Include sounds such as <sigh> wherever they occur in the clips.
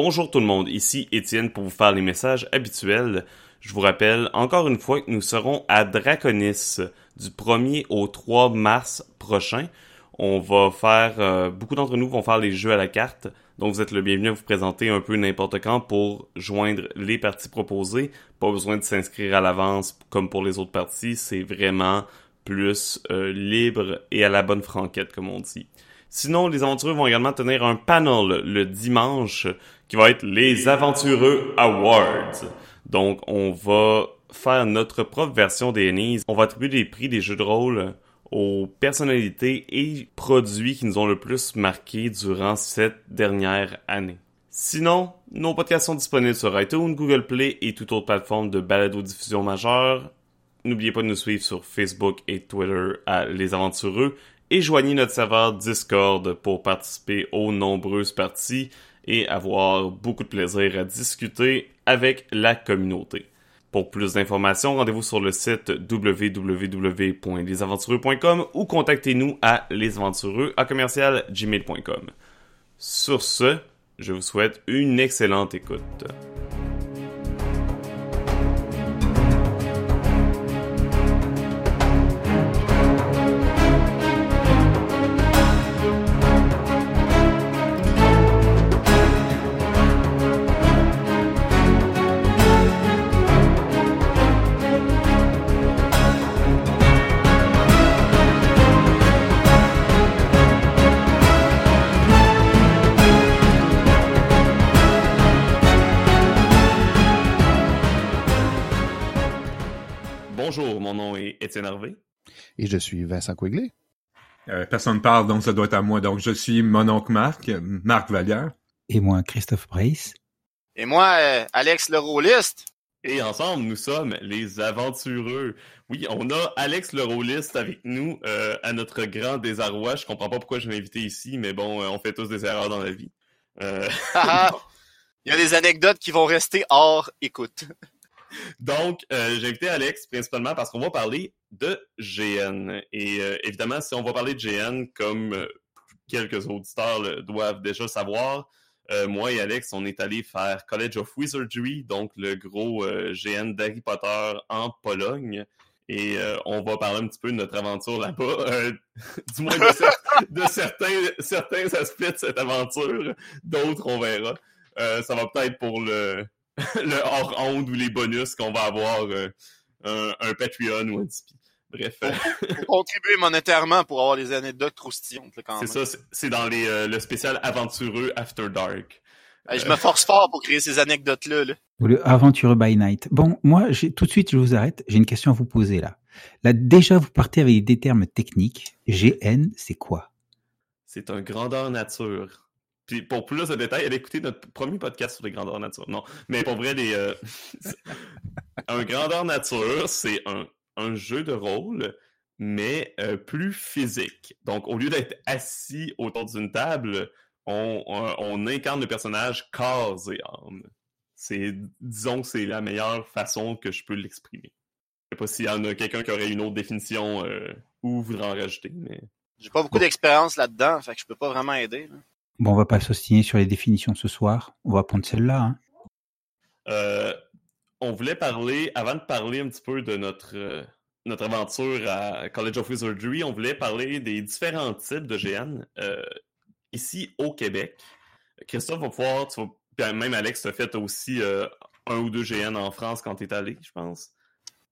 Bonjour tout le monde, ici Étienne pour vous faire les messages habituels. Je vous rappelle encore une fois que nous serons à Draconis du 1er au 3 mars prochain. On va faire, euh, beaucoup d'entre nous vont faire les jeux à la carte, donc vous êtes le bienvenu à vous présenter un peu n'importe quand pour joindre les parties proposées. Pas besoin de s'inscrire à l'avance comme pour les autres parties, c'est vraiment plus euh, libre et à la bonne franquette comme on dit. Sinon, les aventureux vont également tenir un panel le dimanche qui va être les Aventureux Awards. Donc, on va faire notre propre version des. On va attribuer des prix des jeux de rôle aux personnalités et produits qui nous ont le plus marqué durant cette dernière année. Sinon, nos podcasts sont disponibles sur iTunes, Google Play et toute autre plateforme de balado-diffusion majeure. N'oubliez pas de nous suivre sur Facebook et Twitter à Les Aventureux et joignez notre serveur Discord pour participer aux nombreuses parties et avoir beaucoup de plaisir à discuter avec la communauté. Pour plus d'informations, rendez-vous sur le site www.lesaventureux.com ou contactez-nous à lesaventureux à commercial gmail.com. Sur ce, je vous souhaite une excellente écoute. Étienne Hervé. Et je suis Vincent Quigley. Euh, personne ne parle, donc ça doit être à moi. Donc, je suis mon oncle Marc, Marc Vallière. Et moi, Christophe Brace. Et moi, euh, Alex le rôliste. Et ensemble, nous sommes les aventureux. Oui, on a Alex le rôliste avec nous euh, à notre grand désarroi. Je comprends pas pourquoi je l'ai invité ici, mais bon, euh, on fait tous des erreurs dans la vie. Euh, Haha. Il y a des anecdotes qui vont rester hors écoute. Donc, euh, j'ai invité Alex principalement parce qu'on va parler de GN. Et euh, évidemment, si on va parler de GN, comme euh, quelques auditeurs doivent déjà savoir, euh, moi et Alex, on est allé faire College of Wizardry, donc le gros GN d'Harry Potter en Pologne. Et on va parler un petit peu de notre aventure là-bas, <laughs> du moins de, cer- de certains, aspects de cette aventure. D'autres, on verra. Ça va peut-être pour le, <laughs> le hors-onde ou les bonus qu'on va avoir un, un Patreon ou un Tipeee. Bref, euh, <laughs> contribuer monétairement pour avoir des anecdotes croustillantes, là, quand c'est même. ça, c'est- dans les, euh, le spécial aventureux After Dark. Je me force fort pour créer ces anecdotes-là. Là. Ou le Aventureux by Night. Bon, moi, j'ai- tout de suite, je vous arrête. J'ai une question à vous poser là. Là, déjà, vous partez avec des termes techniques. GN, c'est quoi? C'est un grandeur nature. Puis pour plus de détails, allez écouter notre premier podcast sur les grandeurs nature. Non, mais pour vrai, les, euh, <laughs> un grandeur nature, c'est un, un jeu de rôle, mais euh, plus physique. Donc, au lieu d'être assis autour d'une table, on, on, on incarne le personnage corps et âme. C'est, disons que c'est la meilleure façon que je peux l'exprimer. Je sais pas s'il y en a quelqu'un qui aurait une autre définition euh, ou voudrait en rajouter, mais... J'ai pas beaucoup d'expérience là-dedans, fait que je peux pas vraiment aider. là. Bon, on va pas s'ostiner sur les définitions ce soir. On va prendre celle-là. Hein. Euh, on voulait parler, avant de parler un petit peu de notre, euh, notre aventure à College of Wizardry, on voulait parler des différents types de GN euh, ici au Québec. Christophe va pouvoir, tu vas- puis même Alex, tu as fait aussi euh, un ou deux GN en France quand tu es allé, je pense.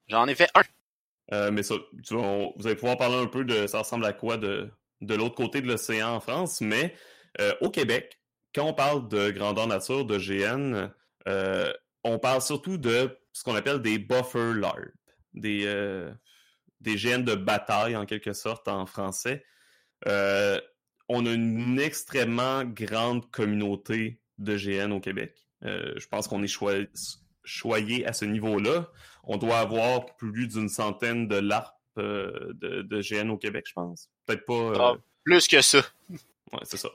J'en ai fait un. Mais ça, tu vas- on- vous allez pouvoir parler un peu de ça ressemble à quoi de, de l'autre côté de l'océan en France, mais au Québec, quand on parle de grandeur nature, de GN, euh, on parle surtout de ce qu'on appelle des buffer LARP, des, euh, des GN de bataille en quelque sorte en français. Euh, on a une extrêmement grande communauté de GN au Québec. Euh, je pense qu'on est choyé à ce niveau-là. On doit avoir plus d'une centaine de LARP euh, de, de GN au Québec, je pense. Peut-être pas. euh, Ah. Plus que ça. Ouais, c'est ça.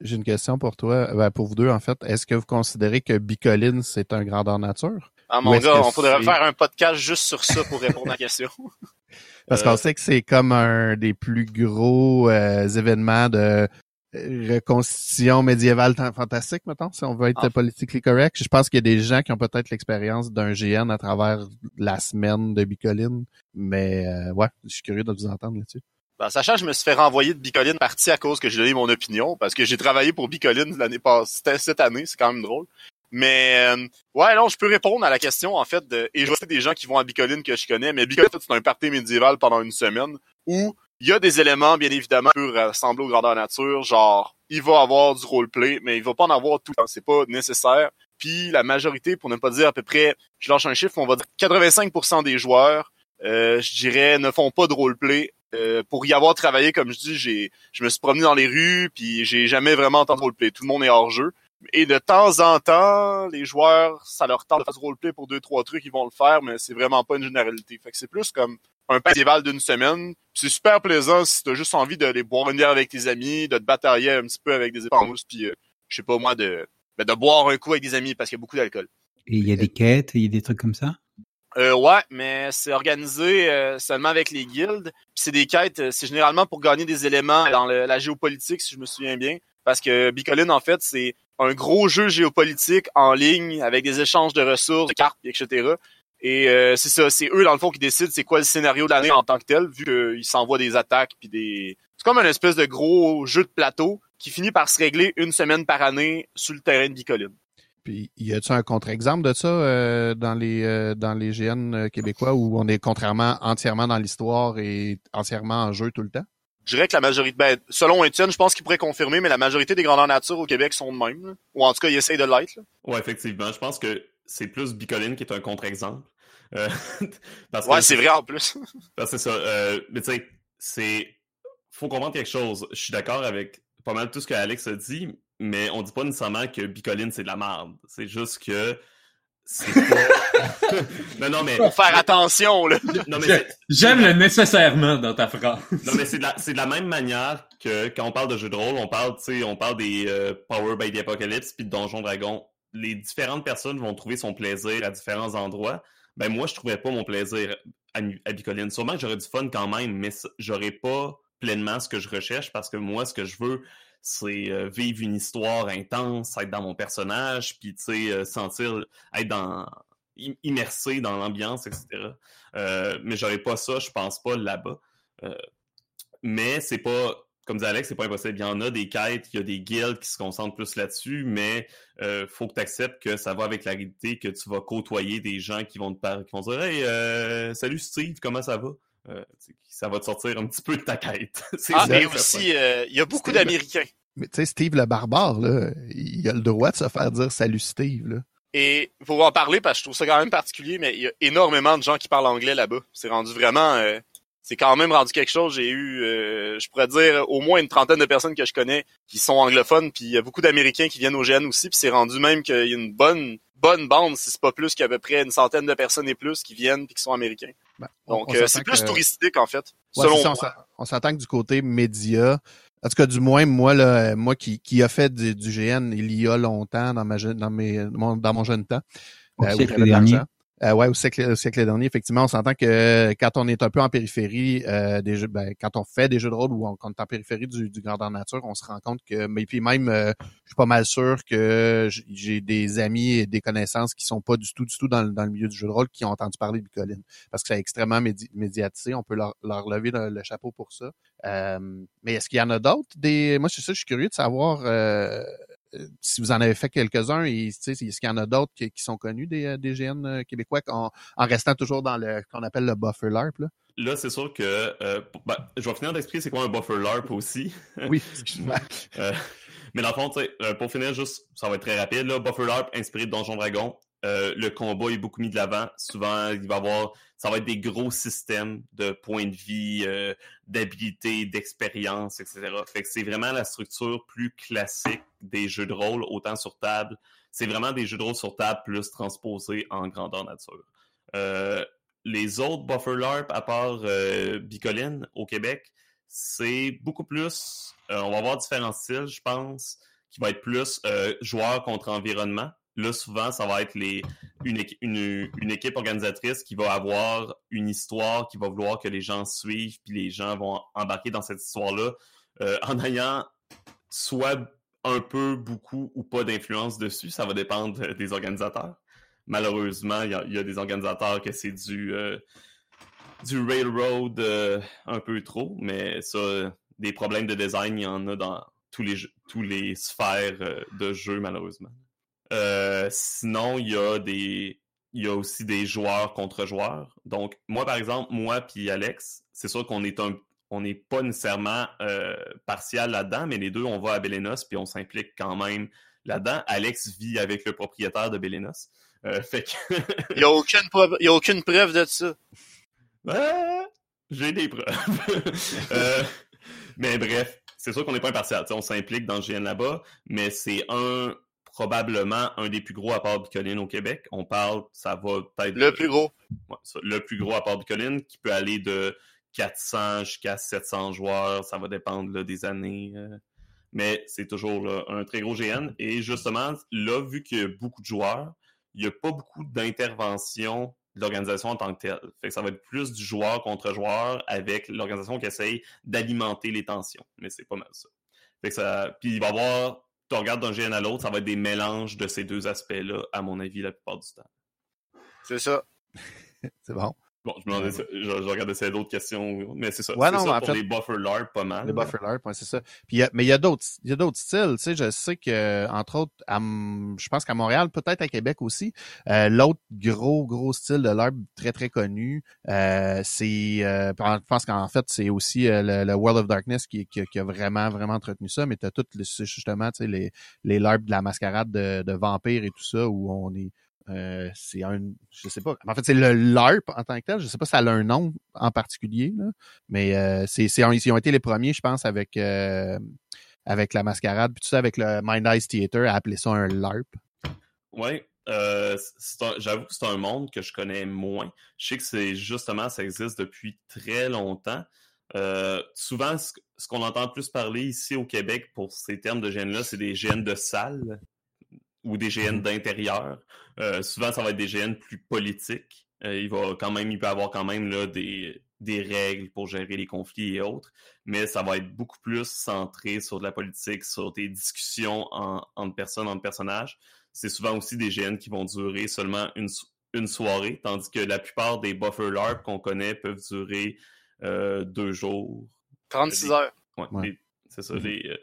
J'ai une question pour toi, ben, pour vous deux en fait. Est-ce que vous considérez que Bicoline, c'est un grandeur nature? Ah, mon gars, on pourrait c'est- faire un podcast juste sur ça pour répondre à la question. <laughs> Parce Euh, qu'on sait que c'est comme un des plus gros euh, événements de reconstitution médiévale fantastique, mettons, si on veut être Ah. politically correct. Je pense qu'il y a des gens qui ont peut-être l'expérience d'un GN à travers la semaine de Bicoline. Mais euh, ouais, je suis curieux de vous entendre là-dessus. Ben, sachant que je me suis fait renvoyer de Bicoline partie à cause que j'ai donné mon opinion, parce que j'ai travaillé pour Bicoline l'année passée, cette année, c'est quand même drôle. Mais euh, ouais, non, je peux répondre à la question en fait de et je sais des gens qui vont à Bicoline que je connais, mais Bicoline c'est un party médiéval pendant une semaine où il y a des éléments bien évidemment qui peuvent ressembler au grandeur nature, genre il va avoir du roleplay, mais il va pas en avoir tout c'est pas nécessaire. Puis la majorité, pour ne pas dire à peu près, je lâche un chiffre, on va dire 85% des joueurs, euh, je dirais, ne font pas de roleplay. Euh, pour y avoir travaillé, comme je dis, j'ai, je me suis promené dans les rues, puis j'ai jamais vraiment entendu roleplay. Tout le monde est hors jeu. Et de temps en temps, les joueurs, ça leur tente de faire du roleplay pour deux, trois trucs, ils vont le faire, mais c'est vraiment pas une généralité. Fait que c'est plus comme un festival d'une semaine. C'est super plaisant si t'as juste envie d'aller boire une bière avec tes amis, de te batailler un petit peu avec des éponges, puis euh, je sais pas moi, de, ben, de boire un coup avec des amis parce qu'il y a beaucoup d'alcool. Et il y a des quêtes, il y a des trucs comme ça? Euh, ouais, mais c'est organisé euh, seulement avec les guildes. C'est des quêtes, euh, c'est généralement pour gagner des éléments dans le- la géopolitique, si je me souviens bien. Parce que Bicoline, en fait, c'est un gros jeu géopolitique en ligne avec des échanges de ressources, de cartes, etc. Et euh, c'est ça, c'est eux, dans le fond, qui décident c'est quoi le scénario de l'année en tant que tel, vu qu'ils s'envoient des attaques puis des... C'est comme une espèce de gros jeu de plateau qui finit par se régler une semaine par année sur le terrain de Bicoline. Puis y a-tu un contre-exemple de ça euh, dans les euh, dans les GN euh, québécois où on est contrairement entièrement dans l'histoire et entièrement en jeu tout le temps? Je dirais que la majorité, ben, selon Étienne, je pense qu'il pourrait confirmer, mais la majorité des grandeurs nature au Québec sont de même. là. Ou en tout cas, ils essayent de l'être. là. Ouais, effectivement. Je pense que c'est plus Bicoline qui est un contre-exemple. Euh, <laughs> parce que Ouais, c'est vrai en plus. <laughs> parce que c'est ça. Euh, mais tu sais, c'est. Faut comprendre quelque chose. Je suis d'accord avec pas mal tout ce que Alex a dit, mais on dit pas nécessairement que Bicoline c'est de la merde. C'est juste que. C'est pas. <laughs> non, non, mais. Faut faire attention, là. J'aime le nécessairement dans ta phrase. Non, mais c'est de, la, c'est de la même manière que quand on parle de jeux de rôle, on parle, tu sais, on parle des euh, Power by the Apocalypse puis de Donjon Dragon. Les différentes personnes vont trouver son plaisir à différents endroits. Ben moi, je trouvais pas mon plaisir à, à Bicoline. Sûrement que j'aurais du fun quand même, mais j'aurais pas pleinement ce que je recherche parce que moi, ce que je veux, c'est euh, vivre une histoire intense, être dans mon personnage, puis tu sais, euh, sentir, être dans im- immersé dans l'ambiance, etc. Euh, mais j'aurais pas ça, je pense pas là-bas. Euh, mais c'est pas, comme dit Alex, c'est pas impossible. Il y en a des quêtes, il y a des guildes qui se concentrent plus là-dessus, mais euh, faut que tu acceptes que ça va avec la réalité, que tu vas côtoyer des gens qui vont te parler, qui vont dire Hey, salut Steve, comment ça va? Euh, ça va te sortir un petit peu de ta quête. <laughs> Ah, ça aussi, euh, il y a beaucoup d'Américains. Mais tu sais, Steve le barbare, là, il a le droit de se faire dire salut Steve. Là. Et faut en parler parce que je trouve ça quand même particulier, mais il y a énormément de gens qui parlent anglais là-bas. C'est rendu vraiment... euh, c'est quand même rendu quelque chose. J'ai eu, euh, je pourrais dire, au moins une trentaine de personnes que je connais qui sont anglophones, puis il y a beaucoup d'Américains qui viennent au GN aussi, puis c'est rendu même qu'il y a une bonne bonne bande, si c'est pas plus qu'à peu près une centaine de personnes et plus qui viennent puis qui sont américains. Ben, on- Donc on euh, c'est plus que- touristique en fait, Ouais, selon c'est ça, moi. on s'en- on s'entend que du côté média, en tout cas du moins moi là, moi qui, qui a fait du, du GN il y a longtemps dans ma jeune, dans mes mon- dans mon jeune temps. Euh, où j'avais de l'argent. Euh, ouais, au siècle, au siècle dernier, effectivement, on s'entend que quand on est un peu en périphérie euh, des jeux, ben, quand on fait des jeux de rôle ou on, quand on est en périphérie du, du grandeur nature, on se rend compte que, mais puis même, euh, je suis pas mal sûr que j'ai des amis et des connaissances qui sont pas du tout, du tout dans, le- dans le milieu du jeu de rôle qui ont entendu parler de Bicoline parce que c'est extrêmement médi- médiatisé. On peut leur, leur lever le, le chapeau pour ça. Euh, mais est-ce qu'il y en a d'autres des Moi, c'est ça, je suis curieux de savoir. Euh, si vous en avez fait quelques-uns, est-ce qu'il y en a d'autres qui, qui sont connus des, euh, des GN euh, québécois en, en restant toujours dans le qu'on appelle le buffer LARP? Là? Là, c'est sûr que. euh, ben, je vais finir d'expliquer c'est quoi un buffer LARP aussi. Oui. <laughs> Euh, mais dans le fond, pour finir, juste, ça va être très rapide. Là, Buffer LARP inspiré de Donjon Dragon. Euh, le combat est beaucoup mis de l'avant. Souvent, il va y avoir, ça va être des gros systèmes de points de vie, euh, d'habilité, d'expérience, etc. Fait que c'est vraiment la structure plus classique des jeux de rôle, autant sur table. C'est vraiment des jeux de rôle sur table plus transposés en grandeur nature. Euh, les autres Buffer LARP, à part euh, Bicoline au Québec, c'est beaucoup plus. euh, on va avoir différents styles, je pense, qui va être plus euh, joueur contre environnement. Là, souvent, ça va être une, équi- une, une équipe organisatrice qui va avoir une histoire, qui va vouloir que les gens suivent, puis les gens vont embarquer dans cette histoire-là euh, en ayant soit un peu, beaucoup ou pas d'influence dessus. Ça va dépendre des organisateurs. Malheureusement, il y, a- des organisateurs que c'est du, euh, railroad euh, un peu trop, mais ça, des problèmes de design, il y en a dans tous tous les sphères de jeu, malheureusement. Euh, sinon, il y a des. Il y a aussi des joueurs contre joueurs. Donc, moi, par exemple, moi puis Alex, c'est sûr qu'on est un on n'est pas nécessairement euh, partial là-dedans, mais les deux, on va à Belenos puis on s'implique quand même là-dedans. Alex vit avec le propriétaire de Belenos. Euh, <laughs> fait que Il y a aucune preuve, il y a aucune preuve de ça. Ah, J'ai des preuves. <laughs> Euh, mais bref, c'est sûr qu'on n'est pas impartial. On s'implique dans le GN là-bas, mais c'est un probablement un des plus gros apports Bicoline au Québec. On parle, ça va peut-être... Le plus gros. Ouais, ça, le plus gros apport Bicoline qui peut aller de 400 jusqu'à 700 joueurs. Ça va dépendre là, des années. euh, mais c'est toujours là, un très gros GN. Et justement, là, vu qu'il y a beaucoup de joueurs, il n'y a pas beaucoup d'intervention de l'organisation en tant que telle. Fait que ça va être plus du joueur contre joueur avec l'organisation qui essaye d'alimenter les tensions. Mais c'est pas mal ça. Fait que ça. Puis il va y avoir. Tu regardes d'un GN à l'autre, ça va être des mélanges de ces deux aspects-là, à mon avis, la plupart du temps. C'est ça. <laughs> C'est bon. Bon, je me demandais, ça- je, je regardais d'autres questions, mais c'est ça. Ouais, c'est non, ça en pour fait- les buffer LARP, pas mal. Les buffer LARP, ouais, c'est ça. Puis il y a- mais il y a d'autres, il y a d'autres styles. Tu sais, je sais que entre autres, à je pense qu'à Montréal, peut-être à Québec aussi, euh, l'autre gros gros style de LARP très très connu, euh, c'est, euh, je pense qu'en fait c'est aussi euh, le, le World of Darkness qui, qui, qui a vraiment vraiment entretenu ça. Mais t'as toutes les- justement, tu sais, les les LARP de la mascarade de, de vampires et tout ça où on est euh, c'est un, je sais pas. En fait, c'est le LARP en tant que tel. Je sais pas si ça a un nom en particulier, là. mais euh, c'est, ils ont été les premiers, je pense, avec euh, avec la mascarade, puis tout ça avec le Mind Eyes Theater, à appeler ça un LARP. Oui, j'avoue que c'est un monde que je connais moins. Je sais que c'est justement, ça existe depuis très longtemps. Souvent, ce, ce qu'on entend plus parler ici au Québec pour ces termes de GN-là, c'est des GN de salle ou des GN d'intérieur. Euh, souvent, ça va être des GN plus politiques. Euh, il va quand même, il peut avoir quand même là, des, des règles pour gérer les conflits et autres, mais ça va être beaucoup plus centré sur de la politique, sur des discussions en- entre personnes, entre personnages c'est souvent aussi des GN qui vont durer seulement une, une soirée, tandis que la plupart des buffer LARP qu'on connaît peuvent durer euh, deux jours. 36 heures. Ouais, c'est ça. Les, euh,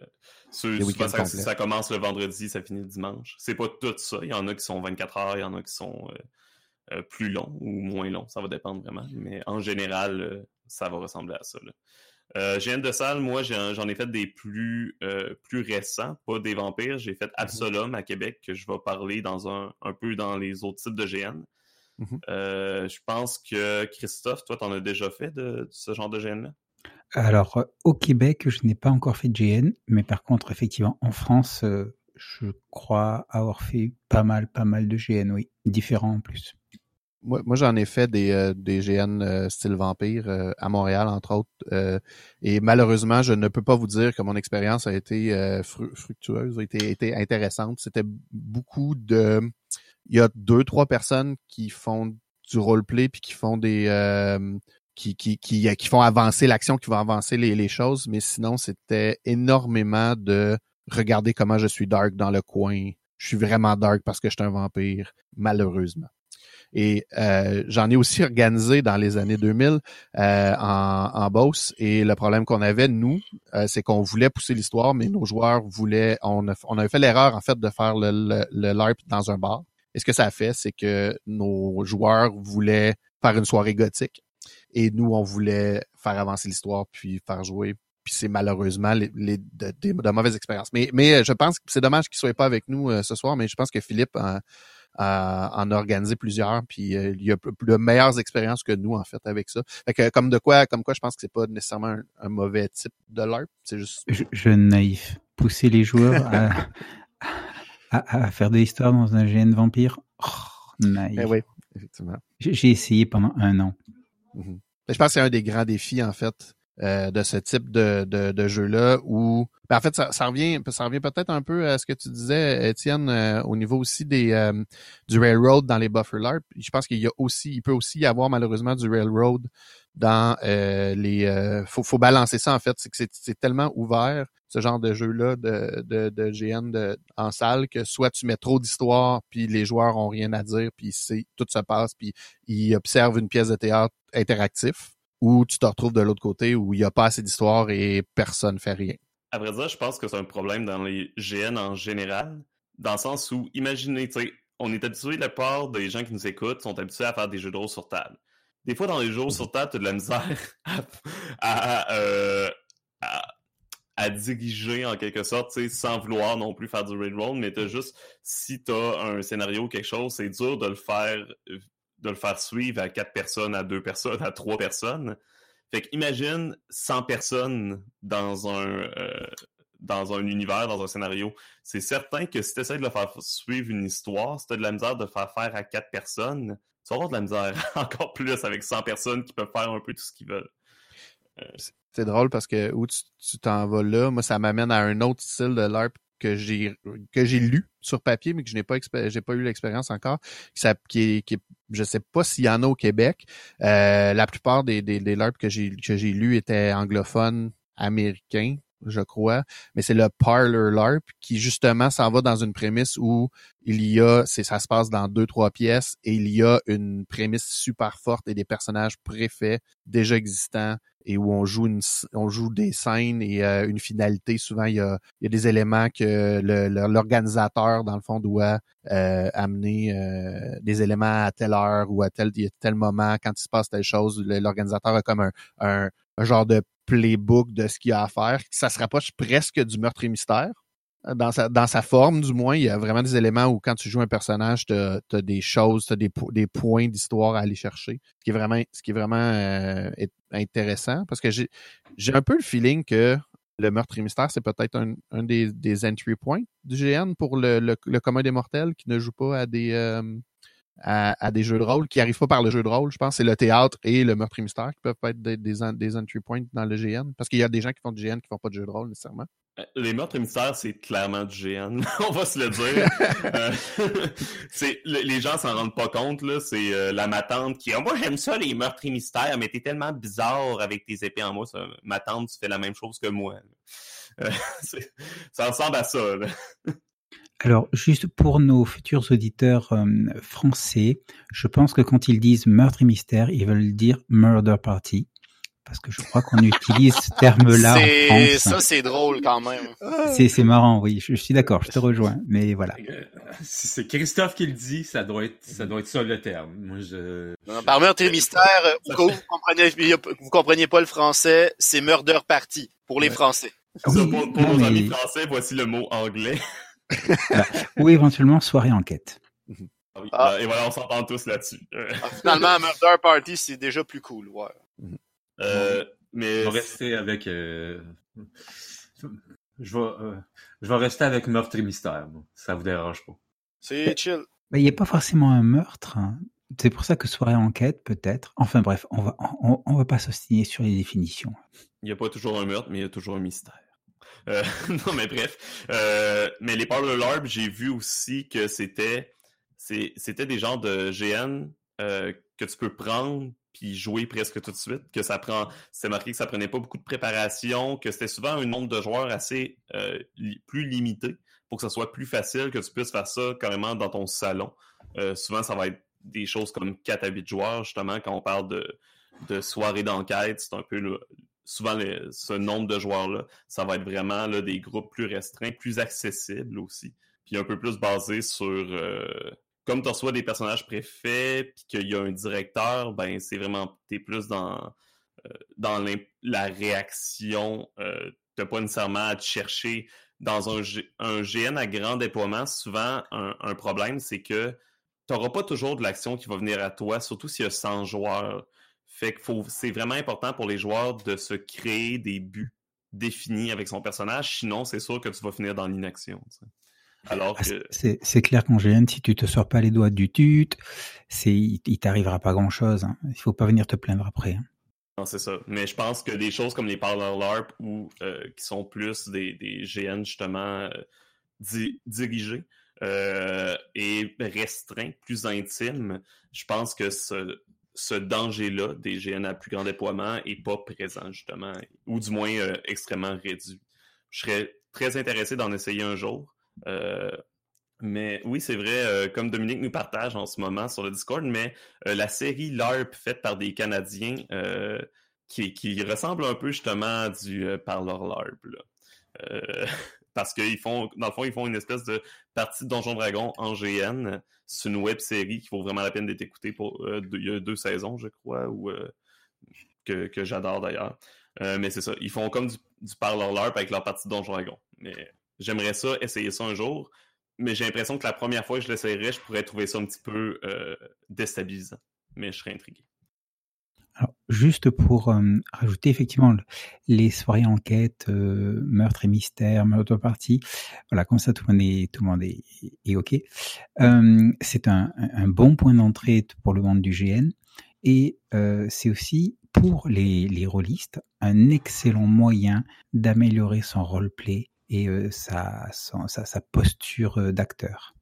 ceux- Les souvent, week-ends ça, commence le vendredi, ça finit le dimanche. C'est pas tout ça. Il y en a qui sont 24 heures, il y en a qui sont euh, euh, plus longs ou moins longs. Ça va dépendre vraiment. Mais en général, ça va ressembler à ça. Là. Euh, GN de salle, moi, j'en ai fait des plus, euh, plus récents, pas des vampires. J'ai fait Absolum à Québec, que je vais parler dans un, un peu dans les autres types de GN. Mhm. Euh, je pense que Christophe, toi, t'en as déjà fait de, de ce genre de GN-là? Alors, euh, au Québec, je n'ai pas encore fait de GN, mais par contre, effectivement, en France, euh, je crois avoir fait pas mal, pas mal de GN, oui. Différents en plus. Moi, j'en ai fait des, euh, GN style vampire à Montréal, entre autres. et malheureusement, je ne peux pas vous dire que mon expérience a été fru- fructueuse, a été, été intéressante. C'était beaucoup de... Il y a deux, trois personnes qui font du roleplay puis qui font des... euh, qui, qui, qui, qui font avancer l'action, qui vont avancer les, les choses, mais sinon, c'était énormément de regarder comment je suis dark dans le coin. Je suis vraiment dark parce que je suis un vampire, malheureusement. Et euh, j'en ai aussi <laughs> organisé dans les années 2000 euh, en, en Beauce. Et le problème qu'on avait, nous, euh, c'est qu'on voulait pousser l'histoire, mais nos joueurs voulaient... On, a, on avait fait l'erreur, en fait, de faire le, le, le LARP dans un bar. Et ce que ça a fait, c'est que nos joueurs voulaient faire une soirée gothique. Et nous, on voulait faire avancer l'histoire, puis faire jouer. Puis c'est malheureusement les, les- de, de- de mauvaises expériences. Mais, mais je pense que c'est dommage qu'il soit pas avec nous euh, ce soir, mais je pense que Philippe en, a organisé plusieurs, puis euh, il y a de meilleures expériences que nous, en fait, avec ça. Fait que comme de quoi, comme quoi, je pense que c'est pas nécessairement un, un mauvais type de LARP. C'est juste Je, jeune naïf. Pousser les joueurs à, <laughs> à, à faire de l'histoire dans un GN vampire. Oh, naïf. Eh oui, effectivement. J'ai essayé pendant un an. Mhm. Mais Je pense que c'est un des grands défis, en fait, euh, de ce type de, de, de jeu-là où ben, en fait ça, ça revient ça revient peut-être un peu à ce que tu disais Étienne euh, au niveau aussi des euh, du railroad dans les buffer LARP je pense qu'il y a aussi il peut aussi y avoir malheureusement du railroad dans les faut faut balancer ça en fait. C'est que c'est tellement ouvert ce genre de jeu là de de, de GN de, en salle que soit tu mets trop d'histoire puis les joueurs ont rien à dire puis c'est tout se passe puis ils observent une pièce de théâtre interactif ou tu te retrouves de l'autre côté où il n'y a pas assez d'histoire et personne fait rien. À vrai dire, je pense que c'est un problème dans les GN en général, dans le sens où, imaginez, tu sais, on est habitué, la part des gens qui nous écoutent sont habitués à faire des jeux de rôle sur table. Des fois, dans les jeux sur table, tu as de la misère <laughs> à, euh, à, à, diriger en quelque sorte, tu sais, sans vouloir non plus faire du raid roll, mais as juste, si tu as un scénario ou quelque chose, c'est dur de le faire de le faire suivre à quatre personnes, à deux personnes, à trois personnes. Fait que imagine 100 personnes dans un euh, dans un univers, dans un scénario. C'est certain que si tu essaies de le faire suivre une histoire, si tu as de la misère de le faire faire à quatre personnes, tu vas avoir de la misère <laughs> encore plus avec 100 personnes qui peuvent faire un peu tout ce qu'ils veulent. Euh, c'est drôle parce que où tu t'en vas là, moi ça m'amène à un autre style de LARP que j'ai que j'ai lu sur papier mais que je n'ai pas j'ai pas eu l'expérience encore qui, qui, qui je sais pas s'il y en a au Québec. Euh, la plupart des des, des que j'ai que j'ai lu étaient anglophones américains je crois, mais c'est le Parlor LARP qui justement s'en va dans une prémisse où il y a, c'est ça se passe dans deux trois pièces et il y a une prémisse super forte et des personnages préfaits déjà existants et où on joue une, on joue des scènes et euh, une finalité. Souvent il y a, il y a des éléments que l'organisateur dans le fond doit euh, amener euh, des éléments à telle heure ou à tel tel moment quand il se passe telle chose. L'organisateur a comme un, un, un genre de playbook de ce qu'il y a à faire. Ça se rapproche presque du meurtre et mystère. Dans sa, forme, du moins, il y a vraiment des éléments où quand tu joues un personnage, tu as, des choses, tu as des, points d'histoire à aller chercher. Ce qui est vraiment, qui est vraiment euh, intéressant parce que j'ai un peu le feeling que le meurtre et mystère, c'est peut-être un, des, des, entry points du GN pour le, le, le, commun des mortels qui ne joue pas à des, euh, à, des jeux de rôle qui arrivent pas par le jeu de rôle. Je pense c'est le théâtre et le meurtre et mystère qui peuvent être des, des, des entry points dans le GN. Parce qu'il y a des gens qui font du GN qui font pas de jeu de rôle nécessairement. Euh, les meurtres et mystères, c'est clairement du GN. <laughs> On va se le dire. <laughs> Euh, <laughs> c'est les gens s'en rendent pas compte là. C'est euh, la matante qui. Oh, moi j'aime ça les meurtres et mystères, mais t'es tellement bizarre avec tes épées en moi. Ça, ma tante, tu fais la même chose que moi. ça ressemble à ça. Là. Alors, juste pour nos futurs auditeurs euh, français, je pense que quand ils disent meurtre et mystère, ils veulent dire murder party. Parce que je crois qu'on utilise ce terme-là en France. Ça, c'est drôle quand même. C'est, c'est marrant, oui. Je, suis d'accord, je te rejoins. Mais voilà. Euh, si c'est Christophe qui le dit, ça doit être, ça doit être ça le terme. Moi, je... par meurtre et mystère, vous, vous, comprenez, vous comprenez pas le français, c'est murder party pour les Français. pour, nos amis français, voici le mot anglais. Ou éventuellement soirée enquête. Ah oui, ah. Et voilà, on s'entend tous là-dessus. Ah, <laughs> finalement, Murder Party, c'est déjà plus cool. Ouais. Euh, mais... Je vais rester avec... Euh... Je, vais, euh... je vais rester avec meurtre et mystère. Ça vous dérange pas. C'est chill. Il n'y a pas forcément un meurtre. Hein. C'est pour ça que soirée enquête, peut-être. Enfin bref, on va, on, on va pas s'ostiner sur les définitions. Il n'y a pas toujours un meurtre, mais il y a toujours un mystère. Euh, <laughs> non, mais bref. Euh, mais les Parlor LARP, j'ai vu aussi que c'était c'était des genres de GN euh, que tu peux prendre puis jouer presque tout de suite. Que ça prend, c'est marqué que ça prenait pas beaucoup de préparation, que c'était souvent un nombre de joueurs assez plus limité pour que ça soit plus facile, que tu puisses faire ça carrément dans ton salon. souvent, ça va être des choses comme 4 à 8 joueurs, justement, quand on parle de, de soirée d'enquête, c'est un peu le, souvent ce nombre de joueurs-là, ça va être vraiment des groupes plus restreints, plus accessibles aussi, puis un peu plus basés sur euh, comme tu reçois des personnages préfets, puis qu'il y a un directeur, ben c'est vraiment t'es plus dans euh, dans la réaction, euh, t'as pas nécessairement à te chercher dans un, un GN à grand déploiement. Souvent, un, un problème, c'est que tu n'auras pas toujours de l'action qui va venir à toi, surtout s'il y a 100 joueurs. Fait que c'est vraiment important pour les joueurs de se créer des buts définis avec son personnage, sinon c'est sûr que tu vas finir dans l'inaction. Alors ah, que... C'est clair qu'en GN, si tu te sors pas les doigts du tut, c'est il, t'arrivera pas grand chose. Hein. Il faut pas venir te plaindre après. Hein. Non, c'est ça. Mais je pense que des choses comme les Parlor LARP ou euh, qui sont plus des, des GN justement euh, dirigés euh, et restreints, plus intimes, je pense que ce, ce danger-là des GN à plus grand déploiement est pas présent justement, ou du moins euh, extrêmement réduit. Je serais très intéressé d'en essayer un jour. Euh, mais oui, c'est vrai, euh, comme Dominique nous partage en ce moment sur le Discord, mais la série LARP faite par des Canadiens qui, ressemble un peu justement à du Parlor LARP. Là. <laughs> parce qu'ils font, dans le fond, ils font une espèce de partie de Donjon Dragon en GN. C'est une web série qui vaut vraiment la peine d'être écoutée pour deux, il y a deux saisons, je crois, ou que, que j'adore d'ailleurs. mais c'est ça, ils font comme du, du Parlor LARP avec leur partie de Donjon Dragon. Mais j'aimerais ça, essayer ça un jour mais j'ai l'impression que la première fois que je l'essayerais, je pourrais trouver ça un petit peu euh, déstabilisant. Mais je serais intrigué. Juste pour euh, rajouter effectivement les soirées enquête, euh, meurtre et mystère, meurtre partie, voilà, comme ça tout le monde est, ok. Euh, c'est un, bon point d'entrée pour le monde du GN et c'est aussi pour les, rôlistes un excellent moyen d'améliorer son roleplay et sa, posture d'acteur.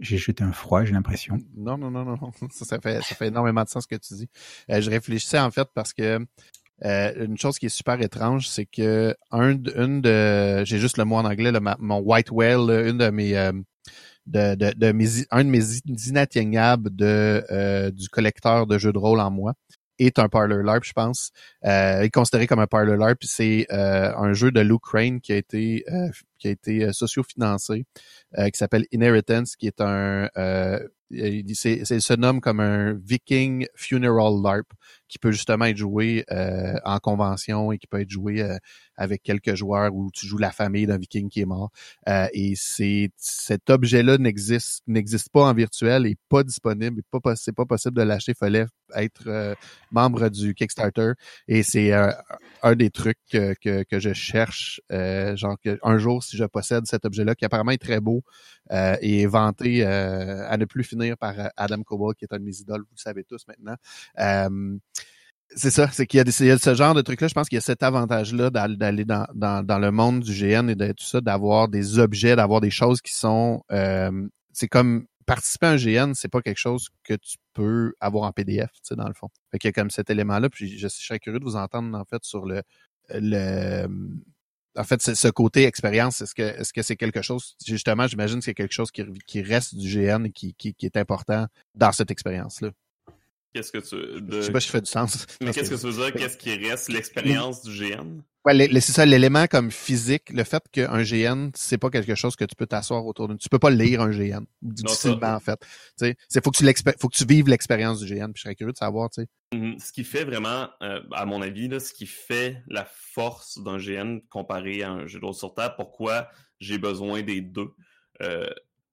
J'ai jeté un froid, j'ai l'impression. Non, non, non, non, <laughs> ça, ça, fait, ça fait énormément de sens ce que tu dis. Euh, je réfléchissais en fait parce que euh, une chose qui est super étrange, c'est que un, une de, j'ai juste le mot en anglais, mon white whale, une de mes, euh, de, de, de, mes, un de mes inatteignables de, euh, du collecteur de jeux de rôle en moi est un parlor LARP, je pense. Euh, est considéré comme un parlor LARP. C'est euh, un jeu de Luke Crane qui a été euh, qui a été euh, socio-financé, euh, qui s'appelle Inheritance, qui est un il, se nomme comme un Viking Funeral LARP qui peut justement être joué euh, en convention et qui peut être joué euh, avec quelques joueurs où tu joues la famille d'un Viking qui est mort. Euh, et c'est cet objet-là n'existe n'existe pas en virtuel et pas disponible. Pas c'est pas possible de l'acheter. Fallait être euh, membre du Kickstarter et c'est un des trucs que, que, que je cherche. genre que un jour si je possède cet objet-là qui apparemment est très beau et est vanté à ne plus finir par euh, Adam Cobalt, qui est un de mes idoles, vous le savez tous maintenant. C'est ça, c'est qu'il y a, des, ce genre de trucs-là. Je pense qu'il y a cet avantage-là d'aller dans, dans, dans, le monde du GN et de tout ça, d'avoir des objets, d'avoir des choses qui sont. Euh, c'est comme participer à un GN, c'est pas quelque chose que tu peux avoir en PDF, tu sais, dans le fond. Fait qu'il y a comme cet élément-là. Puis je, je serais curieux de vous entendre en fait sur le le en fait, ce côté expérience, est-ce que est-ce que c'est quelque chose, justement, j'imagine que c'est quelque chose qui, qui reste du GN et qui, qui, qui est important dans cette expérience-là? Qu'est-ce que tu. De... Je sais pas si je fais du sens. <laughs> Mais qu'est-ce que tu veux dire? Qu'est-ce qui reste? L'expérience du GN? Ouais, c'est ça, l'élément comme physique, le fait qu'un GN, c'est pas quelque chose que tu peux t'asseoir autour d'une. Tu peux pas lire un GN. Difficilement, en fait. Tu sais, faut que tu faut que tu vives l'expérience du GN. Puis je serais curieux de savoir, tu sais. Mm-hmm. Ce qui fait vraiment, euh, à mon avis, là, ce qui fait la force d'un GN comparé à un jeu de rôle sur table, pourquoi j'ai besoin des deux, euh,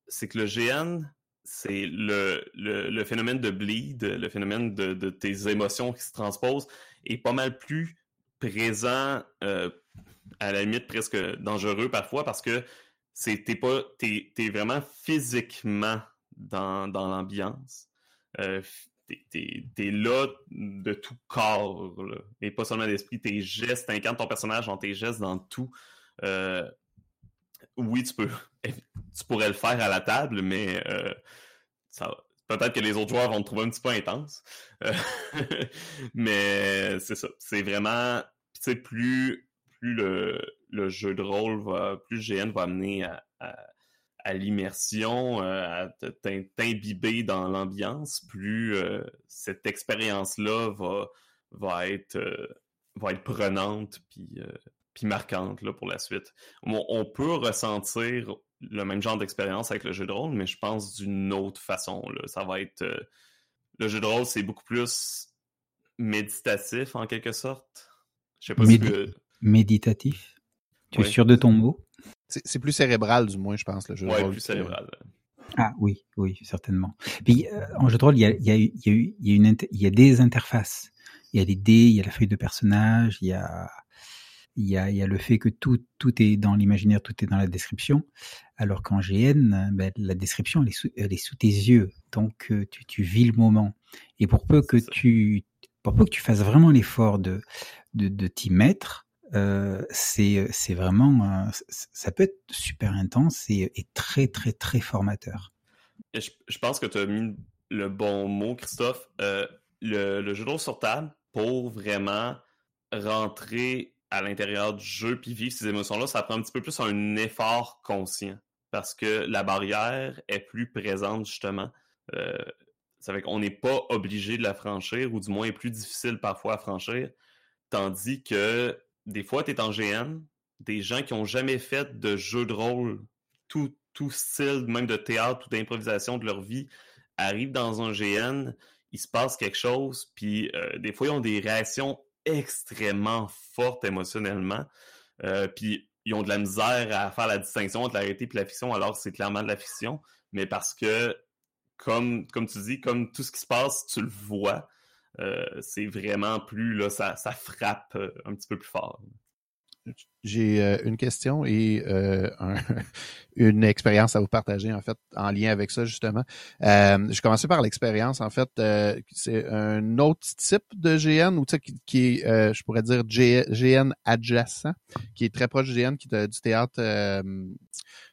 c'est que le GN, c'est le, le, phénomène de bleed, le phénomène de, tes émotions qui se transposent est pas mal plus présent, euh, à la limite presque dangereux parfois parce que c'est t'es pas t'es, t'es vraiment physiquement dans, dans l'ambiance. Euh, t'es, t'es, t'es là de tout corps, et pas seulement d'esprit. Tes gestes, t'incarnes ton personnage dans tes gestes, dans tout. Euh, oui, tu peux, tu pourrais le faire à la table, mais euh, peut-être que les autres joueurs vont te trouver un petit peu intense. Euh, <laughs> mais c'est ça. C'est vraiment, tu sais, plus, plus le, le, jeu de rôle va, plus GN va amener à, l'immersion, euh, à t'imbiber dans l'ambiance, plus cette expérience-là va, va être, va être prenante puis, puis marquante là, pour la suite. On, on peut ressentir le même genre d'expérience avec le jeu de rôle, mais je pense d'une autre façon. Là. Ça va être. Euh, le jeu de rôle, c'est beaucoup plus méditatif en quelque sorte. Je sais pas si que... Méditatif? Tu es sûr de ton mot? C'est plus cérébral, du moins, je pense, le jeu de rôle. plus cérébral. Ah oui, oui, certainement. Puis euh, en jeu de rôle, il y a, il y a, il y a, il y a, une, il y a des interfaces. Il y a les dés, il y a la feuille de personnage, il y a il y a, y a le fait que tout, tout est dans l'imaginaire, tout est dans la description, alors qu'en GN, ben, la description, elle est, sous, elle est sous tes yeux, donc euh, tu, tu vis le moment. Et pour peu que tu, pour peu que tu fasses vraiment l'effort de, de, de t'y mettre, euh, c'est vraiment ça peut être super intense et, et très très très formateur. je, je, pense que tu as mis le bon mot, Christophe. Euh, le, le, jeu de rôle sur table pour vraiment rentrer à l'intérieur du jeu puis vivre ces émotions-là, ça prend un petit peu plus un effort conscient parce que la barrière est plus présente justement. Euh, ça fait qu'on n'est pas obligé de la franchir ou du moins est plus difficile parfois à franchir. Tandis que des fois, tu es en GN, des gens qui ont jamais fait de jeu de rôle, tout, style, même de théâtre ou d'improvisation de leur vie, arrivent dans un GN, il se passe quelque chose, puis euh, des fois, ils ont des réactions extrêmement fortes émotionnellement, euh, puis ils ont de la misère à faire la distinction entre la réalité et la fiction, alors c'est clairement de la fiction, mais parce que, comme, comme tu dis, comme tout ce qui se passe, tu le vois, euh, c'est vraiment plus, là, ça, ça frappe euh, un petit peu plus fort. J'ai euh, une question et euh, un, <laughs> une expérience à vous partager, en fait, en lien avec ça, justement. Euh, je commençais par l'expérience, en fait. Euh, c'est un autre type de GN, ou qui, qui est, euh, je pourrais dire, GN adjacent, qui est très proche du GN, qui est du théâtre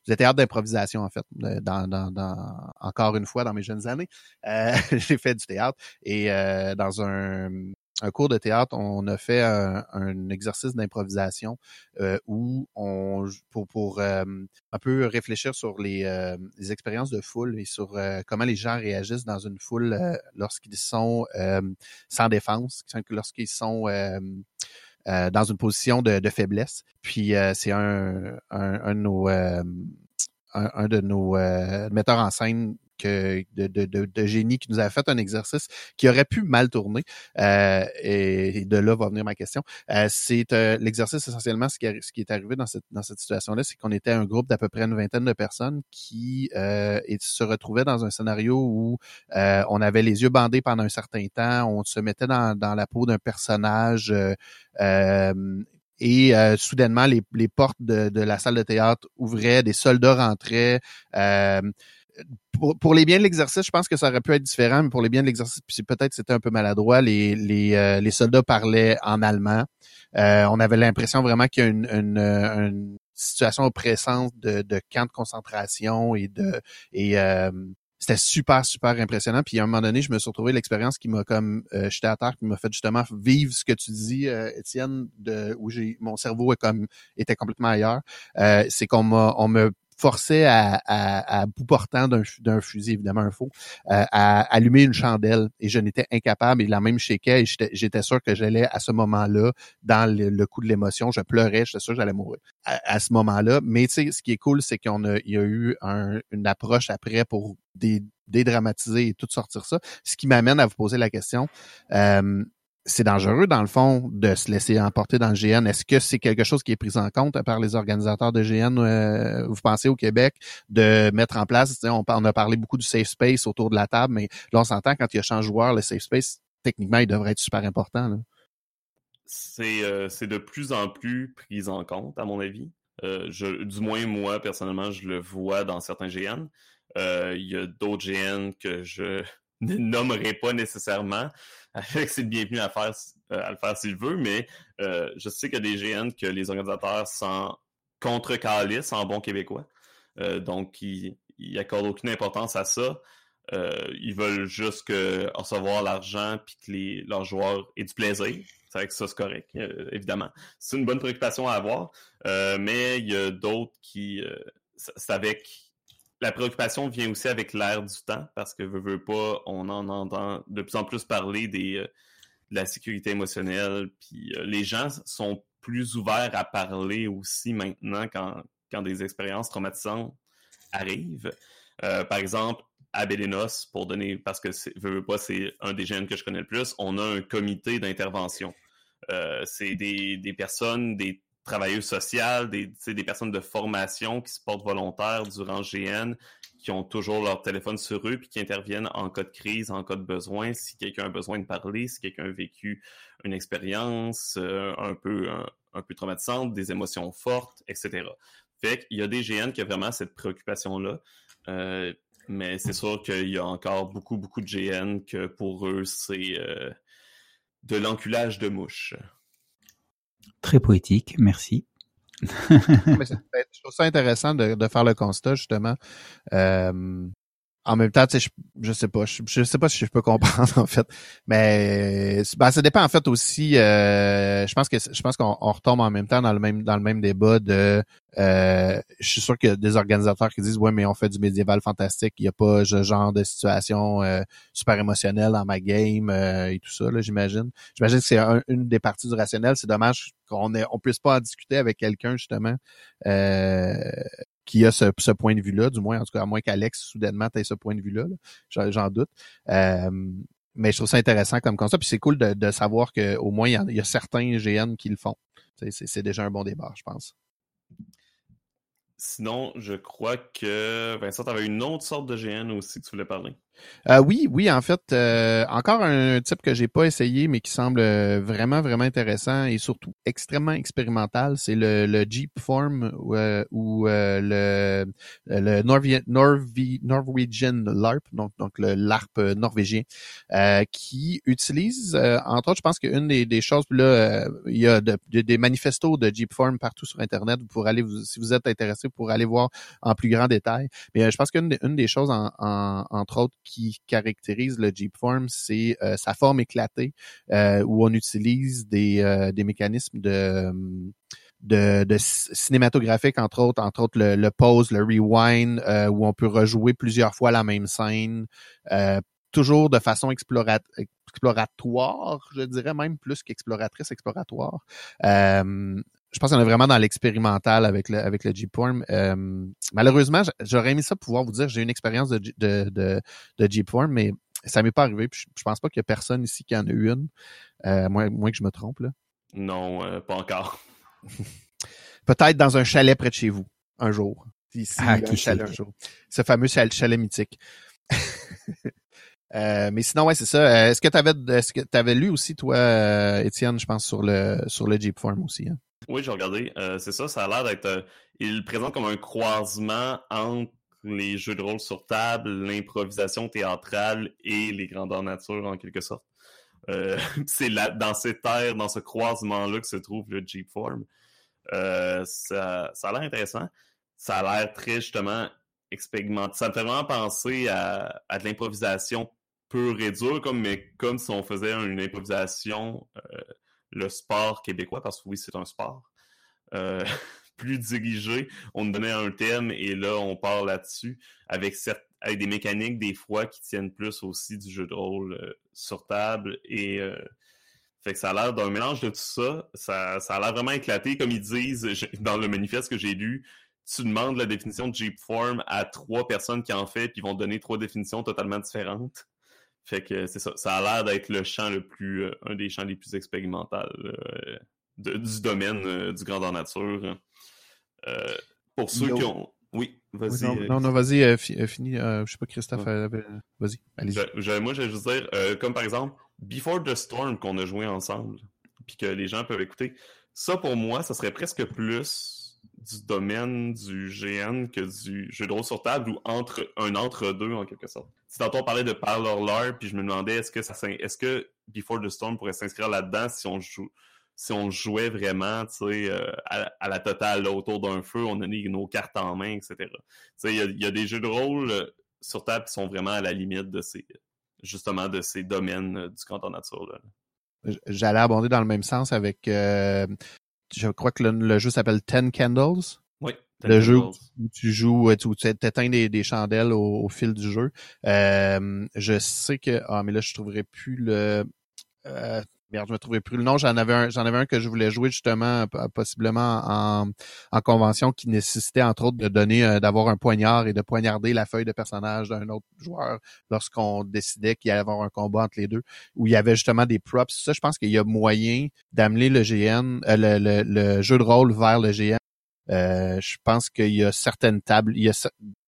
du théâtre d'improvisation, en fait. Dans, dans, dans, encore une fois, dans mes jeunes années, <laughs> j'ai fait du théâtre et dans un un cours de théâtre, on a fait un, un exercice d'improvisation euh, où on pour pour euh, un peu réfléchir sur les, euh, les, expériences de foule et sur euh, comment les gens réagissent dans une foule euh, lorsqu'ils sont sans défense, lorsqu'ils sont dans une position de, de faiblesse. Puis c'est un, un, un, de nos un, un, de nos metteurs en scène que de, de, de, génie qui nous a fait un exercice qui aurait pu mal tourner. Euh, et, de là va venir ma question. Euh, c'est euh, l'exercice essentiellement ce qui, ce qui est arrivé dans cette, dans cette situation-là, c'est qu'on était un groupe d'à peu près une vingtaine de personnes qui et se retrouvaient dans un scénario où on avait les yeux bandés pendant un certain temps, on se mettait dans, dans la peau d'un personnage et euh, soudainement les, les portes de, de, la salle de théâtre ouvraient, des soldats rentraient. Euh, pour, pour, les biens de l'exercice, je pense que ça aurait pu être différent, mais pour les biens de l'exercice, peut-être c'était un peu maladroit. Les, les, euh, les soldats parlaient en allemand. Euh, on avait l'impression vraiment qu'il y a une, une, une, situation oppressante de, de camp de concentration et de et euh, c'était super super impressionnant puis à un moment donné je me suis retrouvé l'expérience qui m'a comme euh, j'étais à terre qui m'a fait justement vivre ce que tu dis euh, Étienne de où j'ai mon cerveau est comme était complètement ailleurs euh, c'est qu'on m'a on me forçait à, bout portant d'un fusil, évidemment un faux, euh, à allumer une chandelle et je n'étais incapable et la même shakeait et j'étais sûr que j'allais à ce moment-là, dans le, coup de l'émotion, je pleurais, j'étais sûr que j'allais mourir à, ce moment-là. Mais tu sais, ce qui est cool, c'est qu'on a, y a eu un, une approche après pour dédramatiser et tout sortir ça. Ce qui m'amène à vous poser la question. Euh, c'est dangereux, dans le fond, de se laisser emporter dans le GN. Est-ce que c'est quelque chose qui est pris en compte par les organisateurs de GN, euh, vous pensez au Québec, de mettre en place, on, on, a parlé beaucoup du safe space autour de la table, mais là, on s'entend quand il y a champ joueur, le safe space, techniquement, il devrait être super important. C'est euh, de plus en plus pris en compte, à mon avis. Euh, je, du moins, moi, personnellement, je le vois dans certains GN. Euh, il y a d'autres GN que je <laughs> ne nommerai pas nécessairement. Avec c'est le bienvenu à faire euh, à le faire s'il veut, mais euh, je sais qu'il y a des GN que les organisateurs sont contre en bon québécois. Euh, donc ils, ils accordent aucune importance à ça. ils veulent juste recevoir l'argent puis que les, leurs joueurs aient du plaisir. C'est vrai que ça, c'est correct, évidemment. C'est une bonne préoccupation à avoir. mais il y a d'autres qui. c'est avec la préoccupation vient aussi avec l'air du temps, parce que veut, veut pas, on en entend de plus en plus parler des, euh, de la sécurité émotionnelle, puis euh, les gens sont plus ouverts à parler aussi maintenant quand, quand des expériences traumatisantes arrivent. Euh, par exemple, à Bélénos, pour donner, parce que veut, veut pas, c'est un des jeunes que je connais le plus, on a un comité d'intervention. c'est des, des personnes, des travailleuses sociales, des, des personnes de formation qui se portent volontaires durant GN, qui ont toujours leur téléphone sur eux, puis qui interviennent en cas de crise, en cas de besoin, si quelqu'un a besoin de parler, si quelqu'un a vécu une expérience euh, un peu un, peu traumatisante, des émotions fortes, etc. Fait qu'il y a des GN qui ont vraiment cette préoccupation-là. Euh, mais c'est sûr qu'il y a encore beaucoup, beaucoup de GN que pour eux, c'est... Euh, de l'enculage de mouches. Très poétique, merci. Je trouve ça intéressant de, de faire le constat, justement. Euh, en même temps, tu sais, je, je sais pas, je, je sais pas si je peux comprendre <laughs> en fait, mais ben, ça dépend en fait aussi. euh, je pense que je pense qu'on on retombe en même temps dans le même dans le même débat de. euh, je suis sûr qu'il y a des organisateurs qui disent ouais, mais on fait du médiéval fantastique, il y a pas ce genre de situation euh, super émotionnelle dans ma game euh, et tout ça là, j'imagine. J'imagine que c'est un- une des parties du rationnel. C'est dommage qu'on on puisse pas en discuter avec quelqu'un justement euh, qui a ce, ce point de vue-là, du moins, en tout cas, à moins qu'Alex, soudainement, ait ce point de vue-là. là. J'en- doute. Euh, mais je trouve ça intéressant comme concept. Puis c'est cool de, de savoir qu'au moins, il y, il y a certains GN qui le font. C'est déjà un bon débat, je pense. Sinon, je crois que Vincent, tu avais une autre sorte de GN aussi que tu voulais parler. Euh, oui, oui, en fait, euh, encore un type que j'ai pas essayé, mais qui semble euh, vraiment, vraiment intéressant et surtout extrêmement expérimental, c'est le, le Jeep Form euh, ou euh, le, le Norvi- Norwegian LARP, donc, donc le LARP euh, norvégien, euh, qui utilise, euh, entre autres, je pense qu'une des, des choses, là, euh, il y a de- de- des manifestos de Jeep Form partout sur Internet, vous aller, si vous êtes intéressé, vous pourrez aller voir en plus grand détail. Mais euh, je pense qu'une des, une des choses, en, en- entre autres, qui caractérise le Jeep Form, c'est euh, sa forme éclatée, euh, où on utilise des, euh, des mécanismes de de, de c- cinématographique, entre autres, entre autres le, le pause, le rewind, euh, où on peut rejouer plusieurs fois la même scène, euh, toujours de façon explorat exploratoire, je dirais même plus qu'exploratrice, exploratoire. Euh, je pense qu'on est vraiment dans l'expérimental avec le avec le Jeepform. Euh, malheureusement, j'aurais aimé ça pouvoir vous dire j'ai eu une expérience de, de, de, de Jeepform, mais ça m'est pas arrivé. Puis je, je pense pas qu'il y a personne ici qui en a eu une. Euh, moins, moins que je me trompe. là. Non, euh, pas encore. <laughs> Peut-être dans un chalet près de chez vous, un jour. Ici, Ah, un chalet un jour. Ce fameux chalet, chalet mythique. <laughs> Euh, mais sinon, ouais, c'est ça. Euh, Est-ce que tu avais, t'avais lu aussi, toi, euh, Étienne, je pense, sur le sur le Jeepform aussi. Hein? Oui, j'ai regardé. C'est ça, ça a l'air d'être. il présente comme un croisement entre les jeux de rôle sur table, l'improvisation théâtrale et les grandeurs nature, en quelque sorte. <laughs> C'est dans cette ère, dans ce croisement-là que se trouve le Jeep Form. Ça, ça a l'air intéressant. Ça a l'air très, justement, Ça me fait vraiment penser à, de l'improvisation pure et dure, comme, comme si on faisait une improvisation, euh, le sport québécois, parce que oui, c'est un sport. Euh, <laughs> plus dirigé, on donnait un thème et là, on part là-dessus avec, des mécaniques des fois qui tiennent plus aussi du jeu de rôle euh, sur table et fait que ça a l'air d'un mélange de tout ça. Ça, a l'air vraiment éclaté, comme ils disent dans le manifeste que j'ai lu. Tu demandes la définition de Jeep Form à trois personnes qui en fait, puis ils vont te donner trois définitions totalement différentes. Fait que c'est ça. Ça a l'air d'être le champ le plus, euh, un des champs les plus expérimentaux euh, du domaine euh, du grandeur nature. Euh, pour ceux Yo. qui ont. Oui, vas-y. non, non, non, vas-y, fi- fini. Je sais pas, Christophe, avait- vas-y, allez-y. Moi, je vais juste dire, comme par exemple, Before the Storm qu'on a joué ensemble, puis que les gens peuvent écouter, ça pour moi, ça serait presque plus du domaine du GN que du jeu de rôle sur table ou entre un entre-deux en quelque sorte. Si tantôt on parlait de Parlor puis je me demandais est-ce que ça est-ce que Before the Storm pourrait s'inscrire là-dedans si on joue si on jouait vraiment tu sais, euh, à, la totale autour d'un feu, on donnait nos cartes en main, etc. Tu sais, Il y, a- a des jeux de rôle euh, sur table qui sont vraiment à la limite de ces justement de ces domaines euh, du canton nature. Là. J'allais abonder dans le même sens avec, euh, je crois que le, le jeu s'appelle Ten Candles. Oui. Le jeu où où tu joues, où tu éteins des, des chandelles au, au fil du jeu. Euh, je sais que, ah, mais là, je trouverais plus le, euh, merde, je me trouvais plus le nom. J'en avais un, j'en avais un que je voulais jouer justement, possiblement en, en convention qui nécessitait entre autres de donner, euh, d'avoir un poignard et de poignarder la feuille de personnage d'un autre joueur lorsqu'on décidait qu'il y allait avoir un combat entre les deux, où il y avait justement des props. Ça, je pense qu'il y a moyen d'amener le GN, euh, le, le, le jeu de rôle vers le GN. Euh, je pense qu'il y a certaines tables, il y a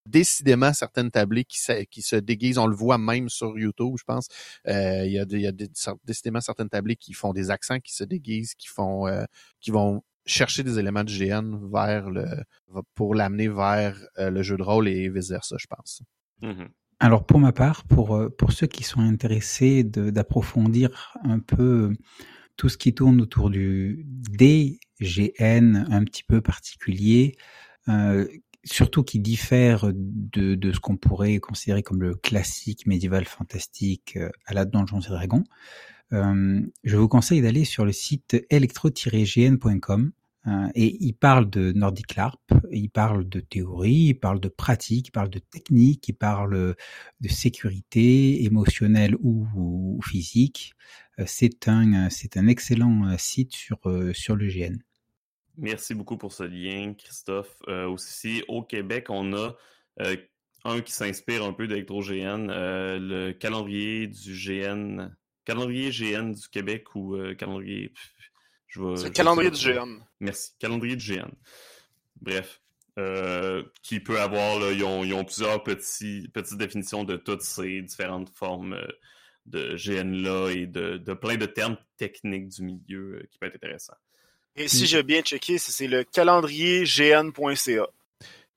décidément certaines tablées qui se, qui se déguisent. On le voit même sur YouTube, je pense. Euh, il y a, des- il y a des- décidément certaines tablées qui font des accents, qui se déguisent, qui font, euh, qui vont chercher des éléments du GN vers le, pour l'amener vers euh, le jeu de rôle et vice versa, je pense. Mhm. Alors pour ma part, pour pour ceux qui sont intéressés d'approfondir un peu tout ce qui tourne autour du DGN un petit peu particulier, euh, surtout qui diffère de, de ce qu'on pourrait considérer comme le classique médiéval fantastique euh, à la Donjons et Dragons, euh, je vous conseille d'aller sur le site electro-gn.com euh, et il parle de Nordic LARP, il parle de théorie, il parle de pratique, il parle de technique, il parle de sécurité émotionnelle ou, ou physique. C'est un, un excellent site sur, sur le GN. Merci beaucoup pour ce lien, Christophe. Euh, aussi, au Québec, on a euh, un qui s'inspire un peu d'ElectroGN, euh, le calendrier du GN, calendrier GN du Québec ou calendrier. C'est le calendrier du GN. Merci, calendrier du GN. Bref, qui peut avoir, là, ils, ont, ils, ont, plusieurs petits, petites définitions de toutes ces différentes formes de GN-là et de, de, plein de termes techniques du milieu qui peut être intéressant. Et si j'ai bien checké, c'est le calendrier gn.ca.